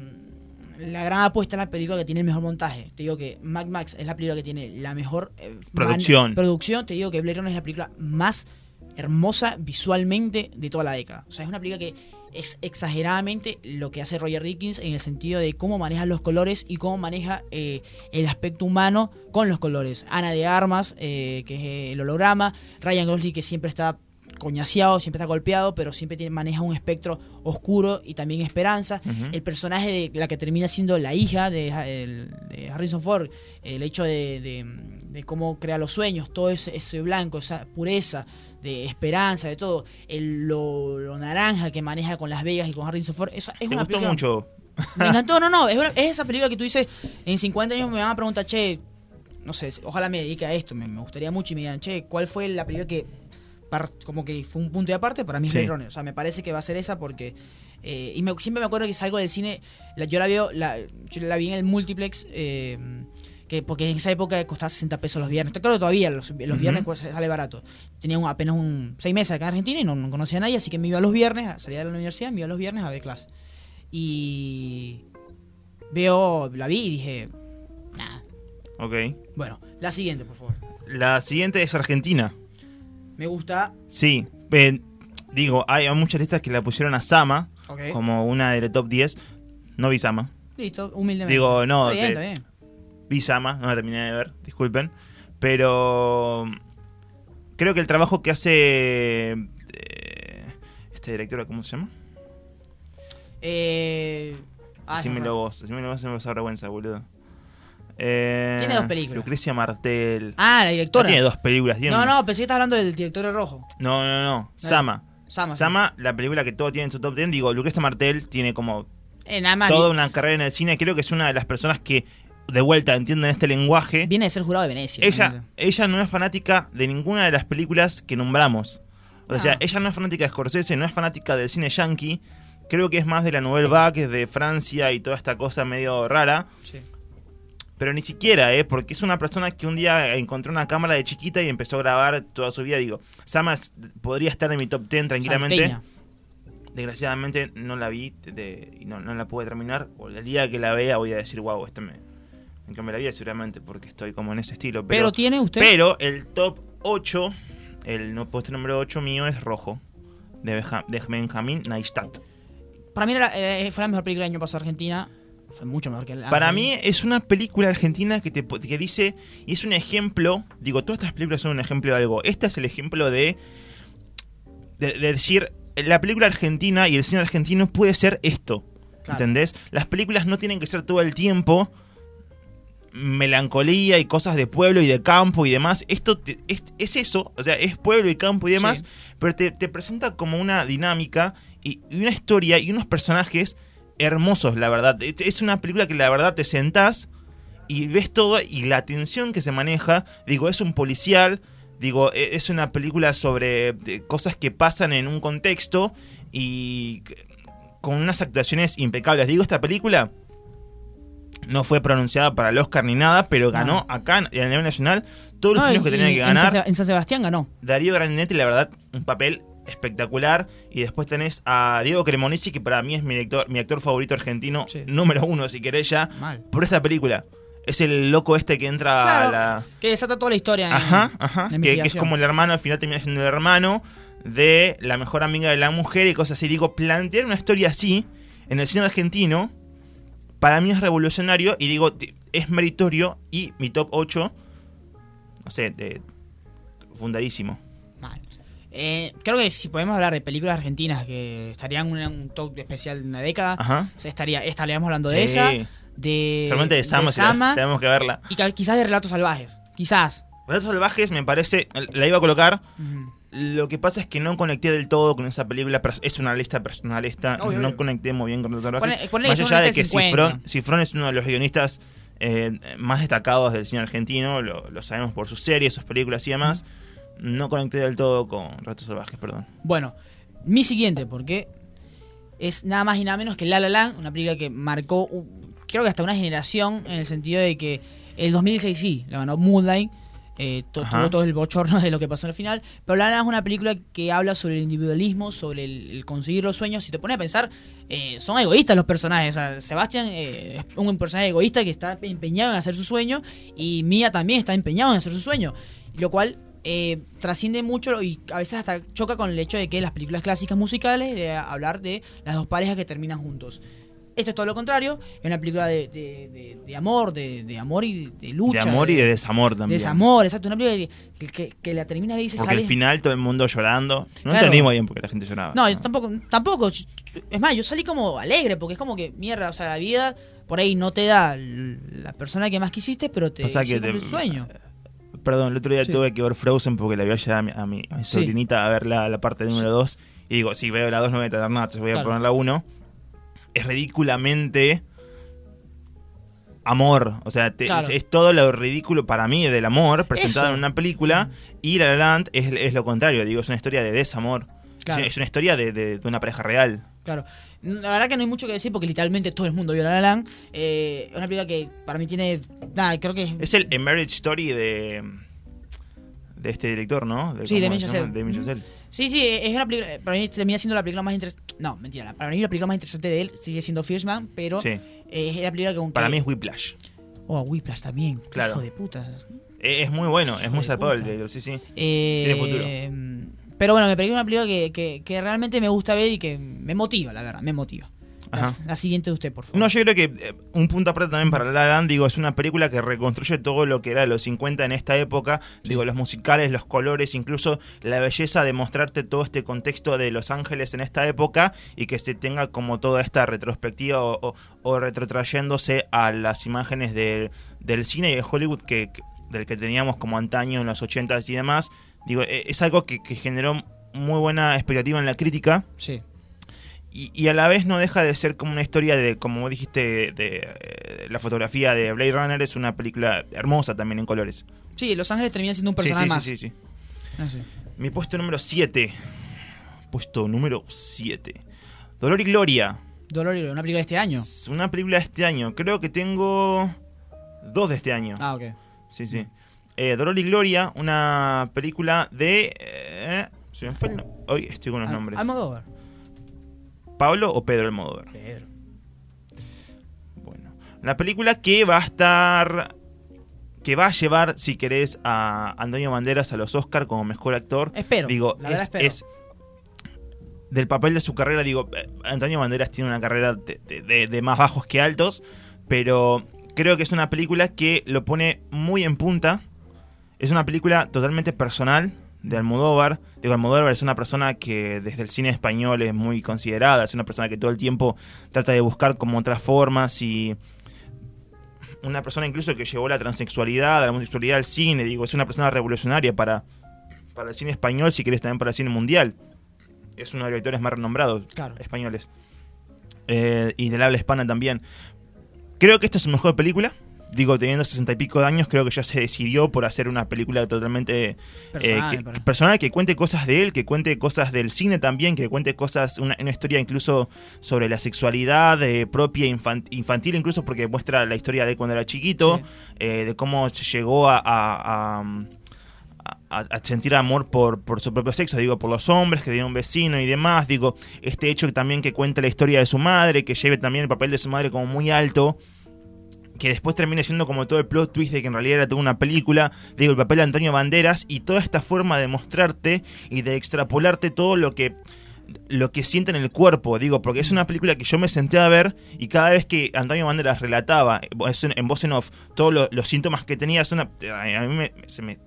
la gran apuesta es la película que tiene el mejor montaje. Te digo que Mad Max es la película que tiene la mejor eh, Producción. producción. Te digo que Blade Runner es la película más hermosa visualmente de toda la década. O sea, es una película que es exageradamente lo que hace Roger Dickens en el sentido de cómo maneja los colores y cómo maneja eh, el aspecto humano con los colores. Ana de Armas, eh, que es eh, el holograma, Ryan Gosling que siempre está coñaseado, siempre está golpeado, pero siempre tiene- maneja un espectro oscuro y también esperanza. El personaje de la que termina siendo la hija de, Harrison Ford, el hecho de, de- de cómo crea los sueños, todo ese, ese blanco, esa pureza de esperanza, de todo, el, lo, lo naranja que maneja con Las Vegas y con Harrison Ford, esa es ¿Te una gustó película- mucho? Me encantó, no, no, es, una- es esa película que tú dices, en 50 años me van a preguntar, che, no sé, ojalá me dedique a esto, me, me gustaría mucho y me digan, che, ¿cuál fue la película que como que fue un punto de aparte? Para mí es Sí. Runner, o sea, me parece que va a ser esa porque... eh, y me- siempre me acuerdo que salgo del cine, la- yo la veo, la, yo la vi en el multiplex, eh, que porque en esa época costaba 60 pesos los viernes. Que todavía los, los viernes pues, sale barato. Tenía un- apenas un seis meses acá en Argentina y no, no conocía a nadie, así que me iba los viernes, salía de la universidad, me iba los viernes a ver clase. Y veo, la vi y dije, nada. Ok. Bueno, la siguiente, por favor. La siguiente es Argentina. Me gusta. Sí. eh, digo, hay muchas listas que la pusieron a Sama como una de la top 10. No vi Sama. Listo, humildemente. Digo, no, Está bien, está bien. Vi Sama, no la terminé de ver, disculpen. Pero creo que el trabajo que hace eh, este director, ¿cómo se llama? Eh, ah, Decímelo no, vos, decímelo vos, se me pasa vergüenza, boludo. Eh, Tiene dos películas. Lucrecia Martel. Ah, la No directora. tiene dos películas. tiene no, no, pensé que estabas hablando del director de rojo. no, no, no. Sama. Sama. Sama, la película que todo tiene en su top 10. Digo, Lucrecia Martel tiene como Eh, nada más. toda una carrera en el cine. Creo que es una de las personas que de vuelta entienden este lenguaje. Viene de ser jurado de Venecia. ella, ella no es fanática de ninguna de las películas que nombramos. O Ah. sea, ella no es fanática de Scorsese, no es fanática del cine yankee. Creo que es más de la Nouvelle Vague, de Francia y toda esta cosa medio rara. Sí. Pero ni siquiera, ¿eh? Porque es una persona que un día encontró una cámara de chiquita y empezó a grabar toda su vida. Digo, Sama podría estar en mi top 10 tranquilamente. Salteña. Desgraciadamente no la vi de- y no, no la pude terminar. O el día que la vea voy a decir, wow, esta me, me la vida seguramente porque estoy como en ese estilo. Pero, Pero, tiene usted. pero el top 8, el no puesto número 8 mío es Rojo, de, Beja- de Benjamín Neistat. Para mí era- eh, fue la mejor película del año pasado Argentina. Fue mucho mejor que el Para mí es una película argentina que te que dice y es un ejemplo, digo, todas estas películas son un ejemplo de algo. Este es el ejemplo de de, de decir la película argentina y el cine argentino puede ser esto. Claro. ¿Entendés? Las películas no tienen que ser todo el tiempo melancolía y cosas de pueblo y de campo y demás. Esto te- es, es eso, o sea, es pueblo y campo y demás, Sí. pero te, te presenta como una dinámica y, y una historia y unos personajes hermosos, la verdad. Es- Es una película que la verdad te sentás y ves todo y la tensión que se maneja, digo, es un policial, digo, e- es una película sobre cosas que pasan en un contexto y con unas actuaciones impecables. Digo, esta película no fue pronunciada para el Oscar ni nada, pero ganó acá en- a nivel nacional todos los No, premios que y- tenía que en San ganar. En San Sebastián ganó. Darío Graninetti, la verdad, un papel espectacular. Y después tenés a Diego Cremonesi, que para mí es mi, director, mi actor favorito argentino, Sí. número uno, si querés ya, Mal. por esta película. Es el loco este que entra Claro, a la... Que desata toda la historia. en- Ajá, ajá. en Que, que es como el hermano, al final termina siendo el hermano de la mejor amiga de la mujer y cosas así. Digo, plantear una historia así en el cine argentino, para mí es revolucionario y digo, es meritorio y mi top 8, no sé, de, fundadísimo. Mal. Eh, creo que si podemos hablar de películas argentinas que estarían en un top especial de una década, Ajá. o sea, estaría, estaríamos hablando de esa, de, Solamente de Sama, si la- tenemos que verla. y quizás de Relatos Salvajes. Quizás. Relatos Salvajes me parece, la iba a colocar. Lo que pasa es que no conecté del todo con esa película, es una lista personal esta. Obvio, no conecté muy bien con. Ponle- ponle Más allá de que 50. Cifrón, Cifrón es uno de los guionistas eh, más destacados del cine argentino, lo, lo sabemos por sus series, sus películas y demás. No conecté del todo con Relatos Salvajes, perdón. Bueno, mi siguiente, porque es nada más y nada menos que La La Land, una película que marcó, creo que hasta una generación, en el sentido de que el 2006 sí, la ganó Moonlight, eh, to- Ajá. tuvo todo el bochorno de lo que pasó en el final, pero La La es una película que habla sobre el individualismo, sobre el, el conseguir los sueños, si te pones a pensar, eh, son egoístas los personajes, o sea, Sebastián eh, es un personaje egoísta que está empeñado en hacer su sueño, y Mia también está empeñado en hacer su sueño, lo cual eh, trasciende mucho y a veces hasta choca con el hecho de que las películas clásicas musicales de hablar de las dos parejas que terminan juntos. Esto es todo lo contrario, es una película de, de- de- de amor, de, de amor y de, lucha. de amor y de desamor de también. desamor, exacto, una película que, que- que la termina y dice Porque al final todo el mundo llorando. No Claro. entendimos bien porque la gente lloraba. No, yo tampoco, tampoco. Es más, yo salí como alegre, porque es como que, mierda, o sea, la vida por ahí no te da la persona que más quisiste, pero te O sea, que te- tu sueño. Perdón, el otro día Sí. tuve que ver Frozen porque la voy a llevar a mi, a mi- a mi Sí. sobrinita a ver la, la parte número 2. Y digo, si veo la 2 no voy a tardar nada, entonces voy a poner la 1. Es ridículamente amor. O sea, te- Claro. es, es todo lo ridículo para mí del amor presentado Eso. en una película. Y La La Land es, es lo contrario, digo, es una historia de desamor. Claro. Es, una historia de, de- de una pareja real. Claro. La verdad que no hay mucho que decir porque literalmente todo el mundo vio La La Land. Eh, una película que para mí tiene... Nada, creo que... Es el Marriage Story de, de este director, ¿no? Sí, ¿cómo Damien se llama? Sí, sí, es una película... Para mí termina siendo la película más interesante... No, mentira. Para mí la película más interesante de él sigue siendo First Man, pero Sí. eh, es la película que... Para mí es Whiplash. Oh, Whiplash también. Claro. Hijo de puta. Eh, Es muy bueno, es muy zarpado el director, sí, sí. Eh, Tiene futuro. Pero bueno, me pareció una película que, que, que realmente me gusta ver y que me motiva, la verdad, me motiva. La, siguiente de usted, por favor. No, yo creo que eh, un punto aparte también para La La Land, digo, es una película que reconstruye todo lo que era los 50 en esta época, digo, los musicales, los colores, incluso la belleza de mostrarte todo este contexto de Los Ángeles en esta época y que se tenga como toda esta retrospectiva o, o- o retrotrayéndose a las imágenes de- del cine y de Hollywood que, que- del que teníamos como antaño en los 80s y demás. Digo, eh, es algo que, que generó muy buena expectativa en la crítica. Sí. Y, y a la vez no deja de ser como una historia de, como dijiste, de, eh, la fotografía de Blade Runner es una película hermosa también en colores. Sí, Los Ángeles termina siendo un Sí, personaje sí, más. sí, sí, sí. Ah, sí. Mi puesto número 7. Puesto número 7. Dolor y Gloria. Dolor y Gloria, una película de este año. Es una película de este año. Creo que tengo dos de este año. Ah, ok. Sí, sí. Eh, Dolor y Gloria, una película de... eh, se me fue el no- Hoy estoy con los Al- nombres. Almodóvar. ¿Pablo o Pedro Almodóvar? Pedro. Bueno, la película que va a estar que va a llevar, si querés, a Antonio Banderas a los Oscar como mejor actor. Espero. Digo, la es, espero. es del papel de su carrera, digo, eh, Antonio Banderas tiene una carrera de- de más bajos que altos, pero creo que es una película que lo pone muy en punta. Es una película totalmente personal de Almodóvar. Digo, Almodóvar es una persona que desde el cine español es muy considerada, es una persona que todo el tiempo trata de buscar como otras formas y una persona incluso que llevó la transexualidad, la homosexualidad al cine, digo, es una persona revolucionaria para, para el cine español, si querés también para el cine mundial. Es uno de los directores más renombrados Claro. españoles. Eh, y del habla hispana también. Creo que esta es su mejor película. Digo, teniendo sesenta y pico de años, creo que ya se decidió por hacer una película totalmente Personal, eh, que- personal, que cuente cosas de él, que cuente cosas del cine también, que cuente cosas, una, una historia incluso sobre la sexualidad eh, propia, infan- infantil, incluso porque muestra la historia de cuando era chiquito, Sí. eh, de cómo se llegó a, a- a- a- a sentir amor por, por su propio sexo, digo, por los hombres, que tenía un vecino y demás, digo, este hecho también que cuenta la historia de su madre, que lleve también el papel de su madre como muy alto, que después termine siendo como todo el plot twist de que en realidad era toda una película, digo, el papel de Antonio Banderas y toda esta forma de mostrarte y de extrapolarte todo lo que lo que siente en el cuerpo, digo, porque es una película que yo me senté a ver y cada vez que Antonio Banderas relataba en, voz en off todos lo- los síntomas que tenía, es una, a mí me, se me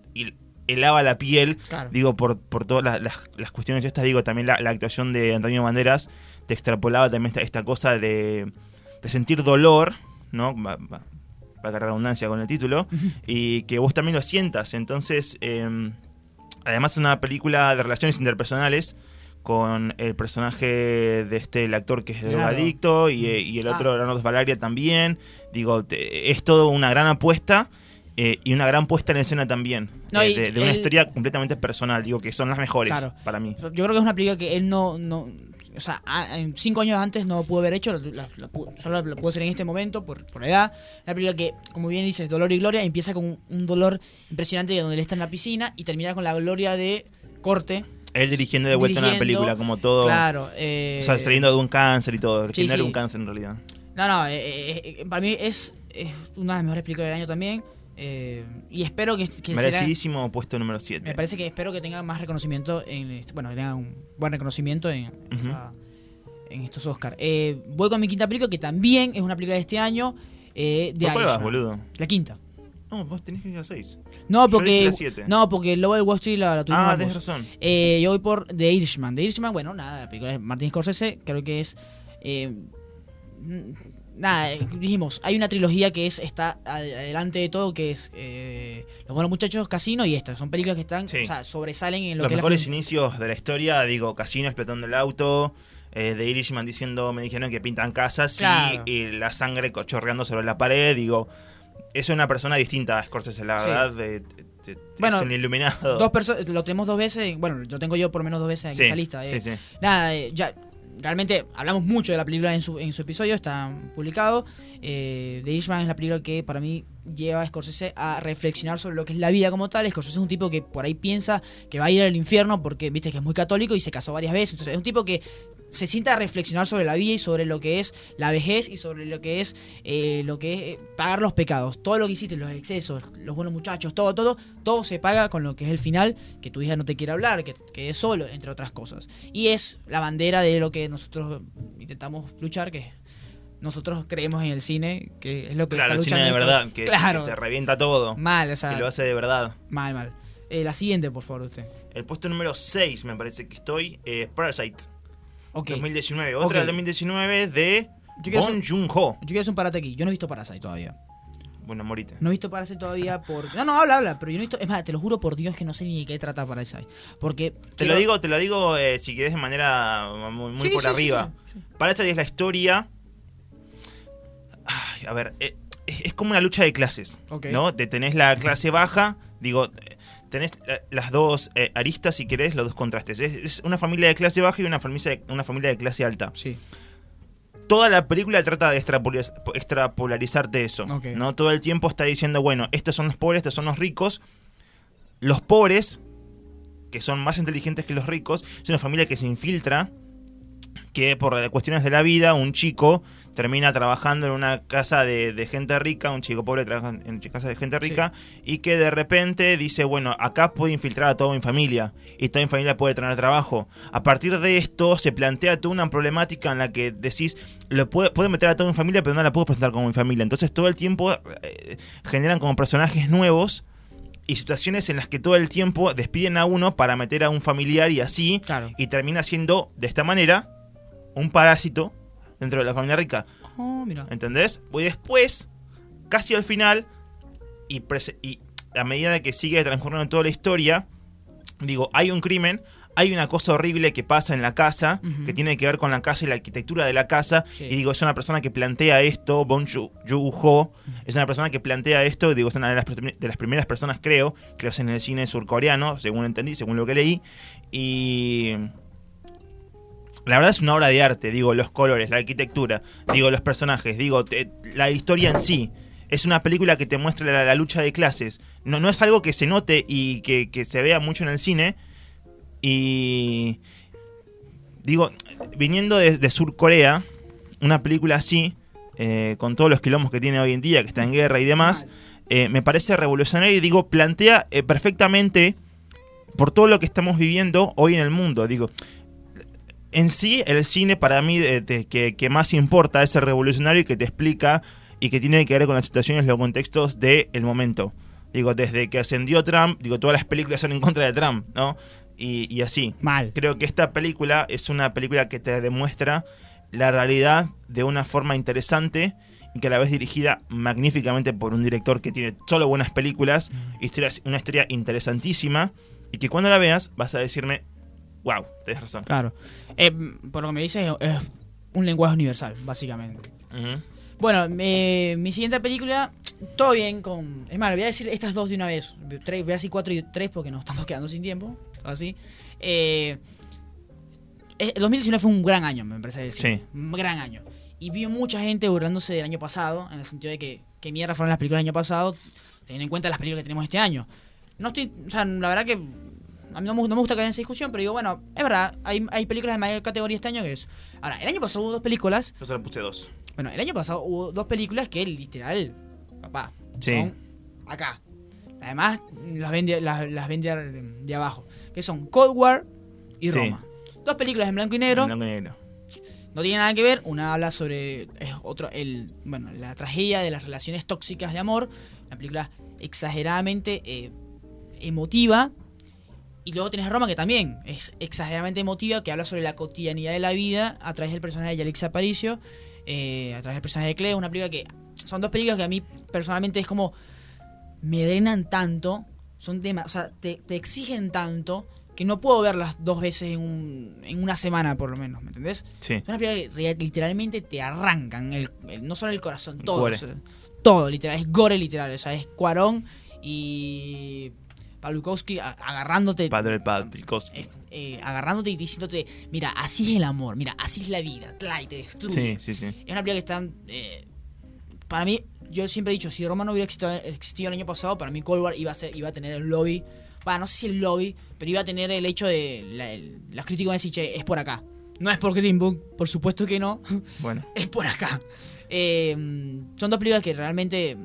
helaba la piel, Claro. digo, por, por todas las, las- las cuestiones estas, digo, también la, la actuación de Antonio Banderas te extrapolaba también esta, esta cosa de, de sentir dolor, ¿no? Va, va, va a redundancia con el título, y que vos también lo sientas. Entonces, eh, además es una película de relaciones interpersonales con el personaje de este, el actor que es Leonardo. drogadicto y, eh, y el Ah. otro, Leonardo Valaria, también. Digo, te- es todo una gran apuesta. eh, y una gran puesta en escena también. No, eh, de, de una historia completamente personal, digo que son las mejores Claro. para mí. Yo creo que es una película que él no, no o sea, cinco años antes no pudo haber hecho, la- solo la pudo hacer en este momento por, por la edad. Una película que, como bien dices, Dolor y Gloria, empieza con un, un dolor impresionante de donde él está en la piscina y termina con la gloria de corte. Él dirigiendo de vuelta una Dirigiendo, película como todo. Claro. eh, O sea, saliendo de un cáncer y todo. Sí, sí. un cáncer en realidad. No, no, eh, eh, eh, para mí es, es una de las mejores películas del año también. Eh, y espero que, que será- Merecidísimo puesto número 7. Me parece que espero que tenga más reconocimiento en este- bueno, que tenga un buen reconocimiento en, en estos Oscars. Eh, voy con mi quinta película que también es una película de este año eh, de ¿Por cuál vas, Irishman. boludo? La quinta. No, vos tenés que ir a 6. No, porque no, porque el Lobo de Wall Street la, la tuvimos Ah, tenés razón. Eh, yo voy por The Irishman. The Irishman, bueno, nada, la película de Martin Scorsese, creo que es. eh, nada, dijimos, hay una trilogía que es está ad- adelante de todo, que es eh, Los Buenos Muchachos, Casino y esta. Son películas que están, Sí. o sea, sobresalen en lo Los que es la mejores inicios de la historia, digo, Casino explotando el auto, eh, de Irishman diciendo, me dijeron que pintan casas Claro. y, y la sangre chorreando sobre la pared, digo, es una persona distinta a Scorsese, la Sí. verdad, de- Bueno, es un iluminado. Dos lo tenemos dos veces, bueno, lo tengo yo por menos dos veces en sí, esta lista. eh. sí, sí. Nada, eh, ya realmente hablamos mucho de la película en su, en su episodio, está publicado. Eh, The Irishman es la película que para mí lleva a Scorsese a reflexionar sobre lo que es la vida como tal. Scorsese es un tipo que por ahí piensa que va a ir al infierno porque viste que es muy católico y se casó varias veces. Entonces es un tipo que se sienta a reflexionar sobre la vida y sobre lo que es la vejez y sobre lo que es eh, lo que es eh, pagar los pecados. Todo lo que hiciste, los excesos, los buenos muchachos, todo, todo, todo se paga con lo que es el final, que tu hija no te quiere hablar, que quedes solo, entre otras cosas. Y es la bandera de lo que nosotros intentamos luchar, que nosotros creemos en el cine, que es lo que Claro, el cine de verdad, que, claro, que te revienta todo, mal, o sea, que lo hace de verdad. mal, mal. Eh, la siguiente, por favor, usted. El puesto número 6 me parece que estoy, eh, Parasite, Ok. 2019. Otra del Ok. 2019 de hacer, Joon-ho. yo quiero hacer un parate aquí. Yo no he visto Parasite todavía. Bueno, morite. No he visto Parasite todavía por... No, no, habla, habla. Pero yo no he visto... Es más, te lo juro por Dios que no sé ni de qué trata Parasite. Porque... Te quiero- lo digo, te lo digo eh, si querés de manera muy, muy Sí, por sí, arriba. sí. Parasite es la historia. Ay, a ver, eh, es, es como una lucha de clases. Ok. ¿No? Te tenés la clase baja, digo, tenés eh, las dos eh, aristas, si querés, los dos contrastes. Es, es una familia de clase baja y una familia de, una familia de clase alta. Sí. Toda la película trata de extrapolariz- extrapolarizarte eso. ¿no? Todo el tiempo está diciendo, bueno, estos son los pobres, estos son los ricos. Los pobres, que son más inteligentes que los ricos, es una familia que se infiltra que por cuestiones de la vida, un chico termina trabajando en una casa de, de gente rica, un chico pobre trabaja en casa de gente rica, y que de repente dice, bueno, acá puedo infiltrar a toda mi familia, y toda mi familia puede tener trabajo. A partir de esto se plantea toda una problemática en la que decís, lo puedo, puedo meter a toda mi familia, pero no la puedo presentar como mi familia. Entonces todo el tiempo eh, generan como personajes nuevos y situaciones en las que todo el tiempo despiden a uno para meter a un familiar y así, Claro. y termina siendo de esta manera un parásito dentro de la familia rica. Oh, mira. ¿Entendés? Y después, casi al final, y, y a medida de que sigue transcurriendo toda la historia, digo, hay un crimen, hay una cosa horrible que pasa en la casa, que tiene que ver con la casa y la arquitectura de la casa, Sí. y digo, es una persona que plantea esto, Bong Joon- Joon-ho, es una persona que plantea esto, digo, es una de las, prim- de las primeras personas, creo, que lo hacen en el cine surcoreano, según entendí, según lo que leí, y... La verdad es una obra de arte, digo, los colores, la arquitectura, digo, los personajes, digo, la historia en sí. Es una película que te muestra la, lucha de clases. No, no es algo que se note y que, se vea mucho en el cine. Y. Digo, viniendo de, de Sur Corea, una película así, eh, con todos los quilombos que tiene hoy en día, que está en guerra y demás, eh, me parece revolucionaria y digo, plantea eh, perfectamente por todo lo que estamos viviendo hoy en el mundo. Digo, en sí, el cine para mí de- de- que, que más importa es el revolucionario y que te explica y que tiene que ver con las situaciones, los contextos del momento. Digo, desde que ascendió Trump, digo, todas las películas son en contra de Trump, ¿no? Y, y así. Mal. Creo que esta película es una película que te demuestra la realidad de una forma interesante y que a la vez dirigida magníficamente por un director que tiene solo buenas películas, historias, una historia interesantísima y que cuando la veas vas a decirme, wow, tenés razón. Claro. Eh, por lo que me dices, es un lenguaje universal, básicamente. Bueno, eh, mi siguiente película, todo bien con... Es más, voy a decir estas dos de una vez. Tres, voy a decir cuatro y tres porque nos estamos quedando sin tiempo. Así. Eh, eh, el 2019 fue un gran año, me parece decir. Sí. Un gran año. Y vi mucha gente burlándose del año pasado, en el sentido de que, que mierda fueron las películas del año pasado, teniendo en cuenta las películas que tenemos este año. No estoy... O sea, la verdad que... A mí no me, no me gusta caer en esa discusión, pero digo, bueno, es verdad, hay, hay películas de mayor categoría este año que es... Ahora, el año pasado hubo dos películas Yo solo puse dos. bueno, el año pasado hubo dos películas que literal, papá, Sí. son acá. Además, las ven de, las, las ven de, de abajo. Que son Cold War y Sí. Roma. Dos películas en blanco y negro. En blanco y negro. No tiene nada que ver. Una habla sobre es otro, el, bueno, la tragedia de las relaciones tóxicas de amor. Una película exageradamente eh, emotiva. Y luego tenés Roma, que también es exageradamente emotiva, que habla sobre la cotidianidad de la vida a través del personaje de Yalixa Aparicio, eh, a través del personaje de Cleo. Una película que. Son dos películas que a mí personalmente es como. Me drenan tanto. Son temas. O sea, te, te exigen tanto. Que no puedo verlas dos veces en, un- en una semana, por lo menos. ¿Me entendés? Sí. Son unas películas que literalmente te arrancan, el, el- no solo el corazón, todo. cuore. o sea, todo, literal, es gore literal. O sea, es Cuarón y Pawlikowski agarrándote. Padre Patrikowski. es, eh, agarrándote y diciéndote, mira, así es el amor, mira, así es la vida, y te destruye. Sí, sí, sí. Es una película que está. eh, para mí, yo siempre he dicho, si Roma no hubiera existido, existido el año pasado, para mí Cold War iba a, ser, iba a tener el lobby. Bueno, no sé si el lobby, pero iba a tener el hecho de. La, el- los críticos van a decir, che, es por acá. No es por Green Book, por supuesto que no. Bueno. es por acá. Eh, son dos películas que realmente,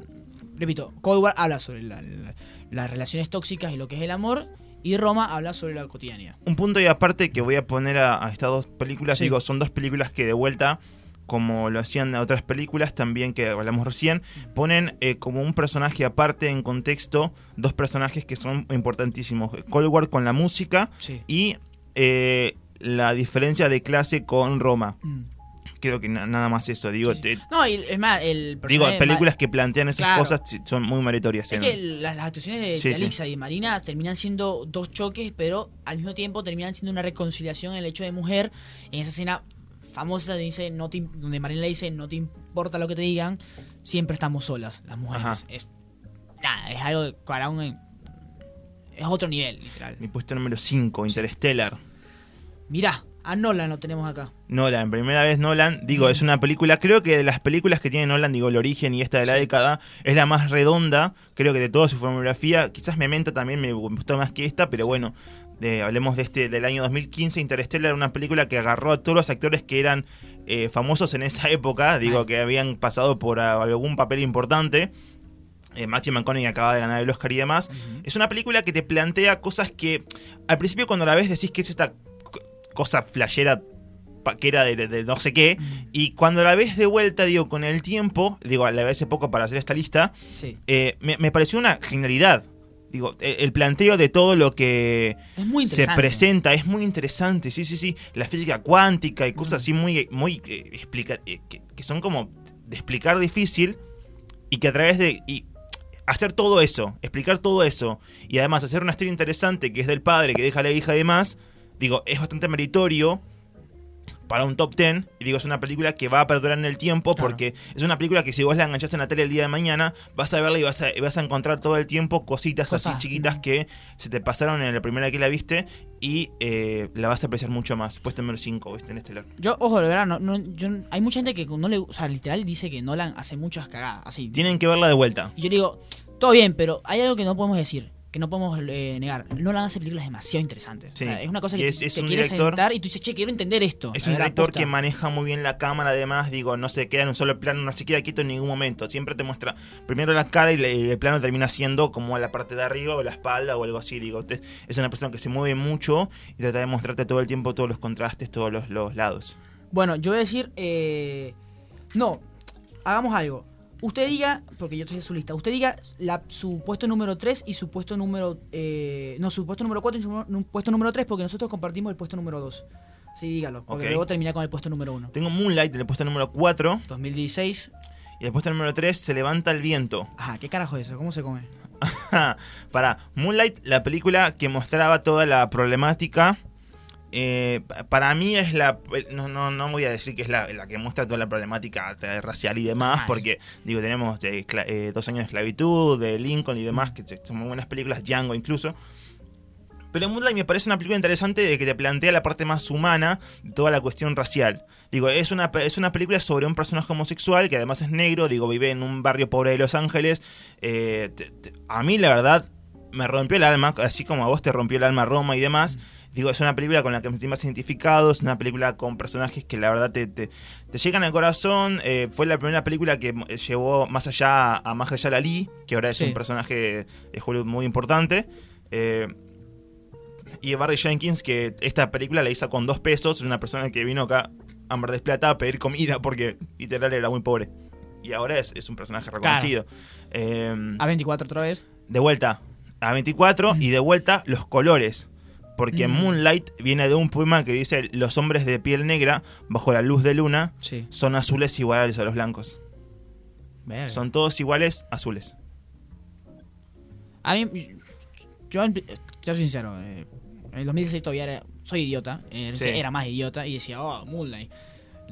repito, Cold War habla sobre la- la- las relaciones tóxicas y lo que es el amor, y Roma habla sobre la cotidianidad. Un punto y aparte que voy a poner a, a estas dos películas, Sí. digo, son dos películas que de vuelta, como lo hacían otras películas también que hablamos recién, ponen eh, como un personaje aparte en contexto, dos personajes que son importantísimos. Cold War con la música Sí. y eh, la diferencia de clase con Roma. Mm. Creo que na- nada más eso, digo, Sí, sí. te- No, y es más, el digo, películas que plantean esas Claro. cosas sí, son muy meritorias. Es ¿no? que las, las actuaciones de, Sí, de sí. Y de Marina terminan siendo dos choques, pero al mismo tiempo terminan siendo una reconciliación en el hecho de mujer. En esa escena famosa donde, dice, no te im- donde Marina le dice, no te importa lo que te digan, siempre estamos solas, las mujeres. Ajá. Es, nada, es algo que para un- Es otro nivel, literal. Mi puesto número 5, Interstellar. Mirá, a Nolan lo tenemos acá. Nolan, primera vez Nolan, digo, es una película, creo que de las películas que tiene Nolan, digo, el origen y esta de la Sí. década, es la más redonda, creo que de toda su filmografía, quizás Memento también me gustó más que esta, pero bueno, de, hablemos de este del año 2015, Interstellar era una película que agarró a todos los actores que eran eh, famosos en esa época, digo que habían pasado por algún papel importante. Eh, Matthew McConaughey acaba de ganar el Oscar y demás. Es una película que te plantea cosas que al principio cuando la ves decís que es esta cosa flashera que era de, no sé qué. Y cuando la ves de vuelta, digo, con el tiempo, digo, la ves hace poco para hacer esta lista, Sí. eh, me, me pareció una genialidad. Digo, el, el planteo de todo lo que Es muy se presenta es muy interesante, sí, sí, sí. La física cuántica y cosas así muy, muy eh, explica, eh, que, que son como de explicar difícil y que a través de y hacer todo eso, explicar todo eso y además hacer una historia interesante que es del padre que deja a la hija y demás, digo, es bastante meritorio para un top 10 y digo, es una película que va a perdurar en el tiempo Claro. porque es una película que si vos la enganchás en la tele el día de mañana, vas a verla y vas a, vas a encontrar todo el tiempo cositas Cosas, así chiquitas que se te pasaron en la primera que la viste y eh, la vas a apreciar mucho más. Puesto número 5, ¿viste? En este estelar. Yo, ojo, de verdad, no, no- yo- hay mucha gente que no le. O sea, literal dice que Nolan hace muchas cagadas. Así. Tienen que verla de vuelta. Y yo digo, todo bien, pero hay algo que no podemos decir, que no podemos eh, negar. Nolan hace películas demasiado interesantes. O Sí. sea, es una cosa que es- te, es te un quieres director- sentar y tú dices, che, quiero entender esto. Es un ver, director aposta. que maneja muy bien la cámara, además, digo, no se queda en un solo plano, no se queda quieto en ningún momento. Siempre te muestra primero la cara y le- y el plano termina siendo como la parte de arriba o la espalda o algo así. Digo, te- es una persona que se mueve mucho y trata de mostrarte todo el tiempo todos los contrastes, todos los, los lados. Bueno, yo voy a decir, eh, no, hagamos algo. Usted diga, porque yo estoy en su lista, usted diga la, su puesto número 3 y su puesto número... eh, no, su puesto número 4 y su nu- puesto número 3, porque nosotros compartimos el puesto número 2. Sí, dígalo, porque Ok. luego termina con el puesto número 1. Tengo Moonlight en el puesto número 4 2016. y el puesto número 3 se levanta el viento. Ajá, ¿qué carajo es eso? ¿Cómo se come? para Moonlight, la película que mostraba toda la problemática. Eh, pa- para mí es la. No, no, no voy a decir que es la, la que muestra toda la problemática racial y demás, Ay. porque, digo, tenemos eh, eh, Dos años de esclavitud, de Lincoln y demás, que son muy buenas películas, Django incluso. Pero Moonlight me parece una película interesante de que te plantea la parte más humana de toda la cuestión racial. Digo, es una, es una película sobre un personaje homosexual que además es negro, digo, vive en un barrio pobre de Los Ángeles. Eh, te- te- a mí, la verdad, me rompió el alma, así como a vos te rompió el alma Roma y demás. Digo, es una película con la que me sentí más identificado, es una película con personajes que la verdad te, te, te llegan al corazón. Eh, fue la primera película que eh, llevó más allá a Mahershala Ali, que ahora es Sí. un personaje de Hollywood muy importante. Eh, y Barry Jenkins, que esta película la hizo con dos pesos, una persona que vino acá a Mar del Plata a pedir comida porque literal era muy pobre. Y ahora es, es un personaje reconocido. Eh, A24 otra vez. de vuelta a 24 y de vuelta los colores. Porque Mm. Moonlight viene de un poema que dice: Los hombres de piel negra, bajo la luz de luna, Sí. son azules iguales a los blancos. Son todos iguales, azules. A mí, yo, yo sincero, eh, en el 2016 todavía era, soy idiota, eh, Sí. era más idiota y decía, oh, Moonlight,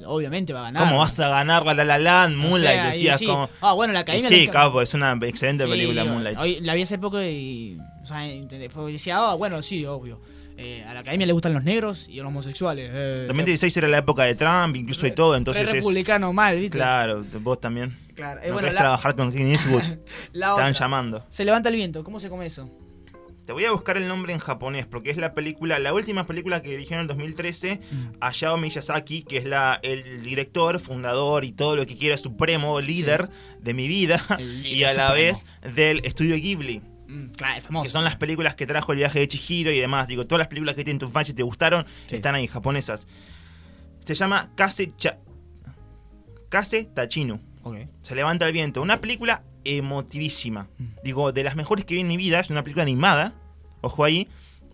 obviamente va a ganar. ¿Cómo vas a ganar la La La Land? O Moonlight, sea, decías sí. como. Ah, bueno, la academia... sí, le- capo, es una excelente Sí, película Moonlight. Hoy la vi hace poco y, o sea, decía, ah, bueno, sí, obvio. Eh, a la academia le gustan los negros y los homosexuales. Eh, 2016 era la época de Trump, incluso y todo, entonces es. republicano mal, ¿viste? Claro, vos también. Claro. Eh, no bueno, la, trabajar con Clint Eastwood. la Estaban otra. llamando. Se levanta el viento, ¿cómo se come eso? Te voy a buscar el nombre en japonés, porque es la película, la última película que dirigió en el 2013 Hayao Miyazaki, que es la, el director, fundador y todo lo que quiera, supremo, líder de mi vida, y a la vez del estudio Ghibli, Mm, claro, es famoso. que son las películas que trajo el viaje de Chihiro y demás. Digo, todas las películas que tienen tu infancia y te gustaron, Sí. están ahí, japonesas. Se llama Kase, Cha- Kase Tachinu. Ok. Se levanta el viento. Una película emotivísima. Mm. Digo, de las mejores que vi en mi vida. Es una película animada. Ojo ahí.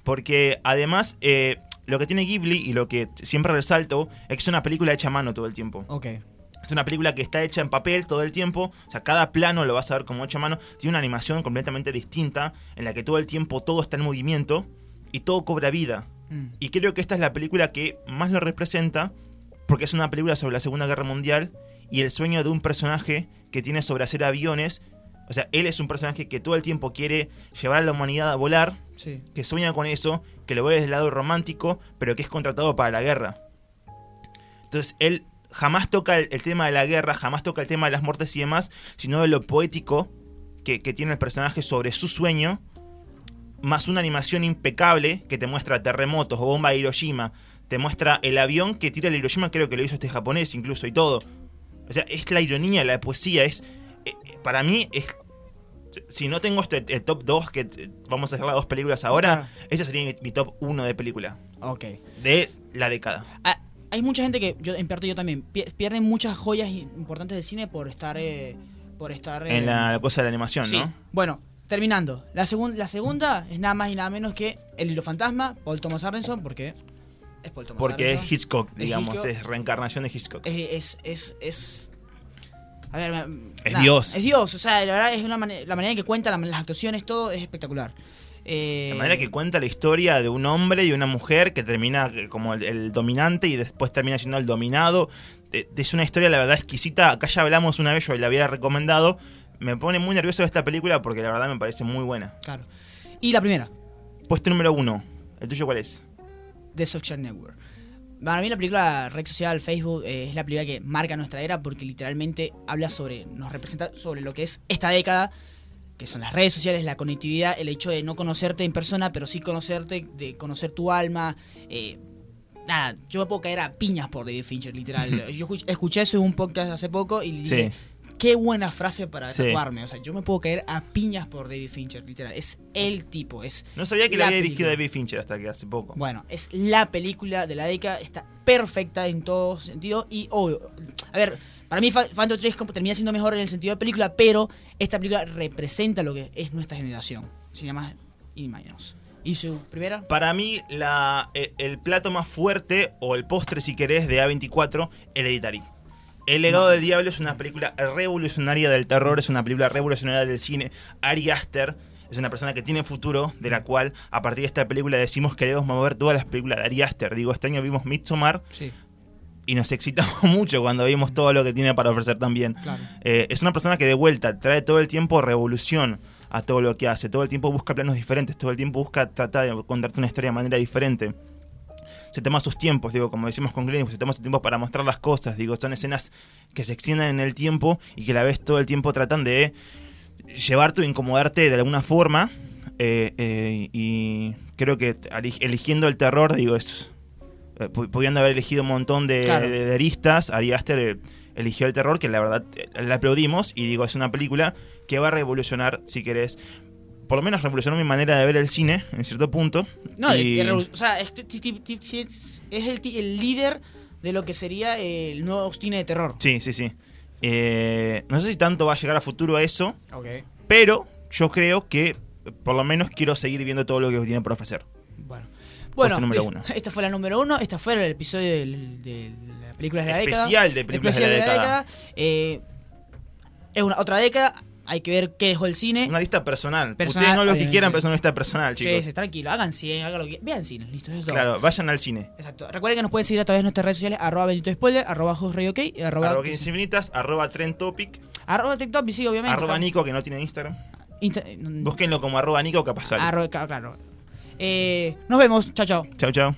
Porque además, eh, lo que tiene Ghibli y lo que siempre resalto es que es una película hecha a mano todo el tiempo. Ok. Es una película que está hecha en papel todo el tiempo. O sea, cada plano lo vas a ver como hecho a mano. Tiene una animación completamente distinta. En la que todo el tiempo todo está en movimiento. Y todo cobra vida. Mm. Y creo que esta es la película que más lo representa, porque es una película sobre la Segunda Guerra Mundial y el sueño de un personaje que tiene sobre hacer aviones. O sea, él es un personaje que todo el tiempo quiere llevar a la humanidad a volar, Sí. que sueña con eso, que lo ve desde el lado romántico, pero que es contratado para la guerra. Entonces, él jamás toca el, el tema de la guerra, jamás toca el tema de las muertes y demás, sino de lo poético que, que tiene el personaje sobre su sueño más una animación impecable que te muestra terremotos o bomba de Hiroshima, te muestra el avión que tira el Hiroshima, creo que lo hizo este japonés incluso y todo. O sea, es la ironía, la poesía, es... eh, para mí es... Si no tengo este el top 2, que eh, vamos a hacer las dos películas ahora, ese sería mi, mi top 1 de película. Ok. De la década. Ah, hay mucha gente que, yo en parte yo también, pie- pierden muchas joyas importantes del cine por estar... eh, por estar... eh, En la, la cosa de la animación, Sí. ¿no? Bueno, terminando. La, segun- la segunda es nada más y nada menos que El hilo fantasma, Paul Thomas Anderson, porque es Paul Thomas Porque es. Hitchcock, Es digamos, Hitchcock. es reencarnación de Hitchcock. Es, es, es, es- A ver, Es Dios. Es Dios, o sea, la verdad es una mane- la manera en que cuenta, la- las actuaciones, todo es espectacular. Eh, La manera que cuenta la historia de un hombre y una mujer que termina eh, como el, el dominante y después termina siendo el dominado. Eh, Es una historia, la verdad, exquisita. Acá ya hablamos una vez, yo la había recomendado. Me pone muy nervioso esta película porque la verdad me parece muy buena. Claro. Y la primera, Puesto número uno. ¿El tuyo cuál es? The Social Network. Para mí la película Red Social, Facebook, eh, es la película que marca nuestra era porque literalmente habla sobre, nos representa sobre lo que es esta década, que son las redes sociales, la conectividad, el hecho de no conocerte en persona, pero sí conocerte, de conocer tu alma. eh, nada, yo me puedo caer a piñas por David Fincher, literal. yo escuch- escuché eso en un podcast hace poco y dije, qué buena frase para Sí. tatuarme. O sea, yo me puedo caer a piñas por David Fincher, literal. Es el tipo, es No sabía que La había dirigido. David Fincher hasta que hace poco. bueno, es la película de la década, está perfecta en todo sentido y obvio, a ver, para mí Phantom 3 como termina siendo mejor en el sentido de película, pero esta película representa lo que es nuestra generación, sin más y menos. ¿Y su primera? Para mí, la, e- el plato más fuerte, o el postre si querés, de A24, Hereditary. El legado del diablo es una película revolucionaria del terror, es una película revolucionaria del cine. Ari Aster es una persona que tiene futuro, de la cual a partir de esta película decimos que queremos mover todas las películas de Ari Aster. Digo, este año vimos Midsommar Sí, y nos excitamos mucho cuando vimos todo lo que tiene para ofrecer también. claro. Eh, es una persona que de vuelta trae todo el tiempo revolución a todo lo que hace, todo el tiempo busca planos diferentes, todo el tiempo busca tratar de contarte una historia de manera diferente. Se toma sus tiempos, digo, como decimos con Glenn, se toma su tiempo para mostrar las cosas, digo, son escenas que se extienden en el tiempo y que a la vez todo el tiempo tratan de llevarte o incomodarte de alguna forma. eh, eh, y creo que eligiendo el terror, digo, es. Eh, pu- pudiendo haber elegido un montón de, Claro. de- de aristas, Ari Aster eh, eligió el terror, que la verdad eh, le aplaudimos. Y digo, es una película que va a revolucionar, si querés. Por lo menos revolucionó mi manera de ver el cine, en cierto punto. No, Y- de revolu- o sea, es, es el, el líder de lo que sería el nuevo cine de terror. Sí, sí, sí. Eh, no sé si tanto va a llegar a futuro a eso, pero yo creo que por lo menos quiero seguir viendo todo lo que tiene por ofrecer. Bueno. Bueno, número uno. esta fue la número uno. Esta fue el episodio del- de, la película de la década. Especial de películas de la Especial década. Eh, es una otra década. Hay que ver qué dejó el cine. Una lista personal. Personal, Ustedes no lo que quieran, pero es una lista personal, Sí, chicos. sí, tranquilo. Hagan cine, hagan lo que Vean cine, listo. Eso es todo. Claro, vayan al cine. Exacto. Recuerden que nos pueden seguir a través de nuestras redes sociales. Arroba Bendito Spoiler, arroba Radio OK, arroba, Arroba 15 infinitas, arroba Trend Topic, arroba TikTok, sí, obviamente. arroba Nico que no tiene Instagram. Insta- Búsquenlo como arroba Nico capaz sale. arroba- claro. Eh, nos vemos. Chao, chao. Chao, chao.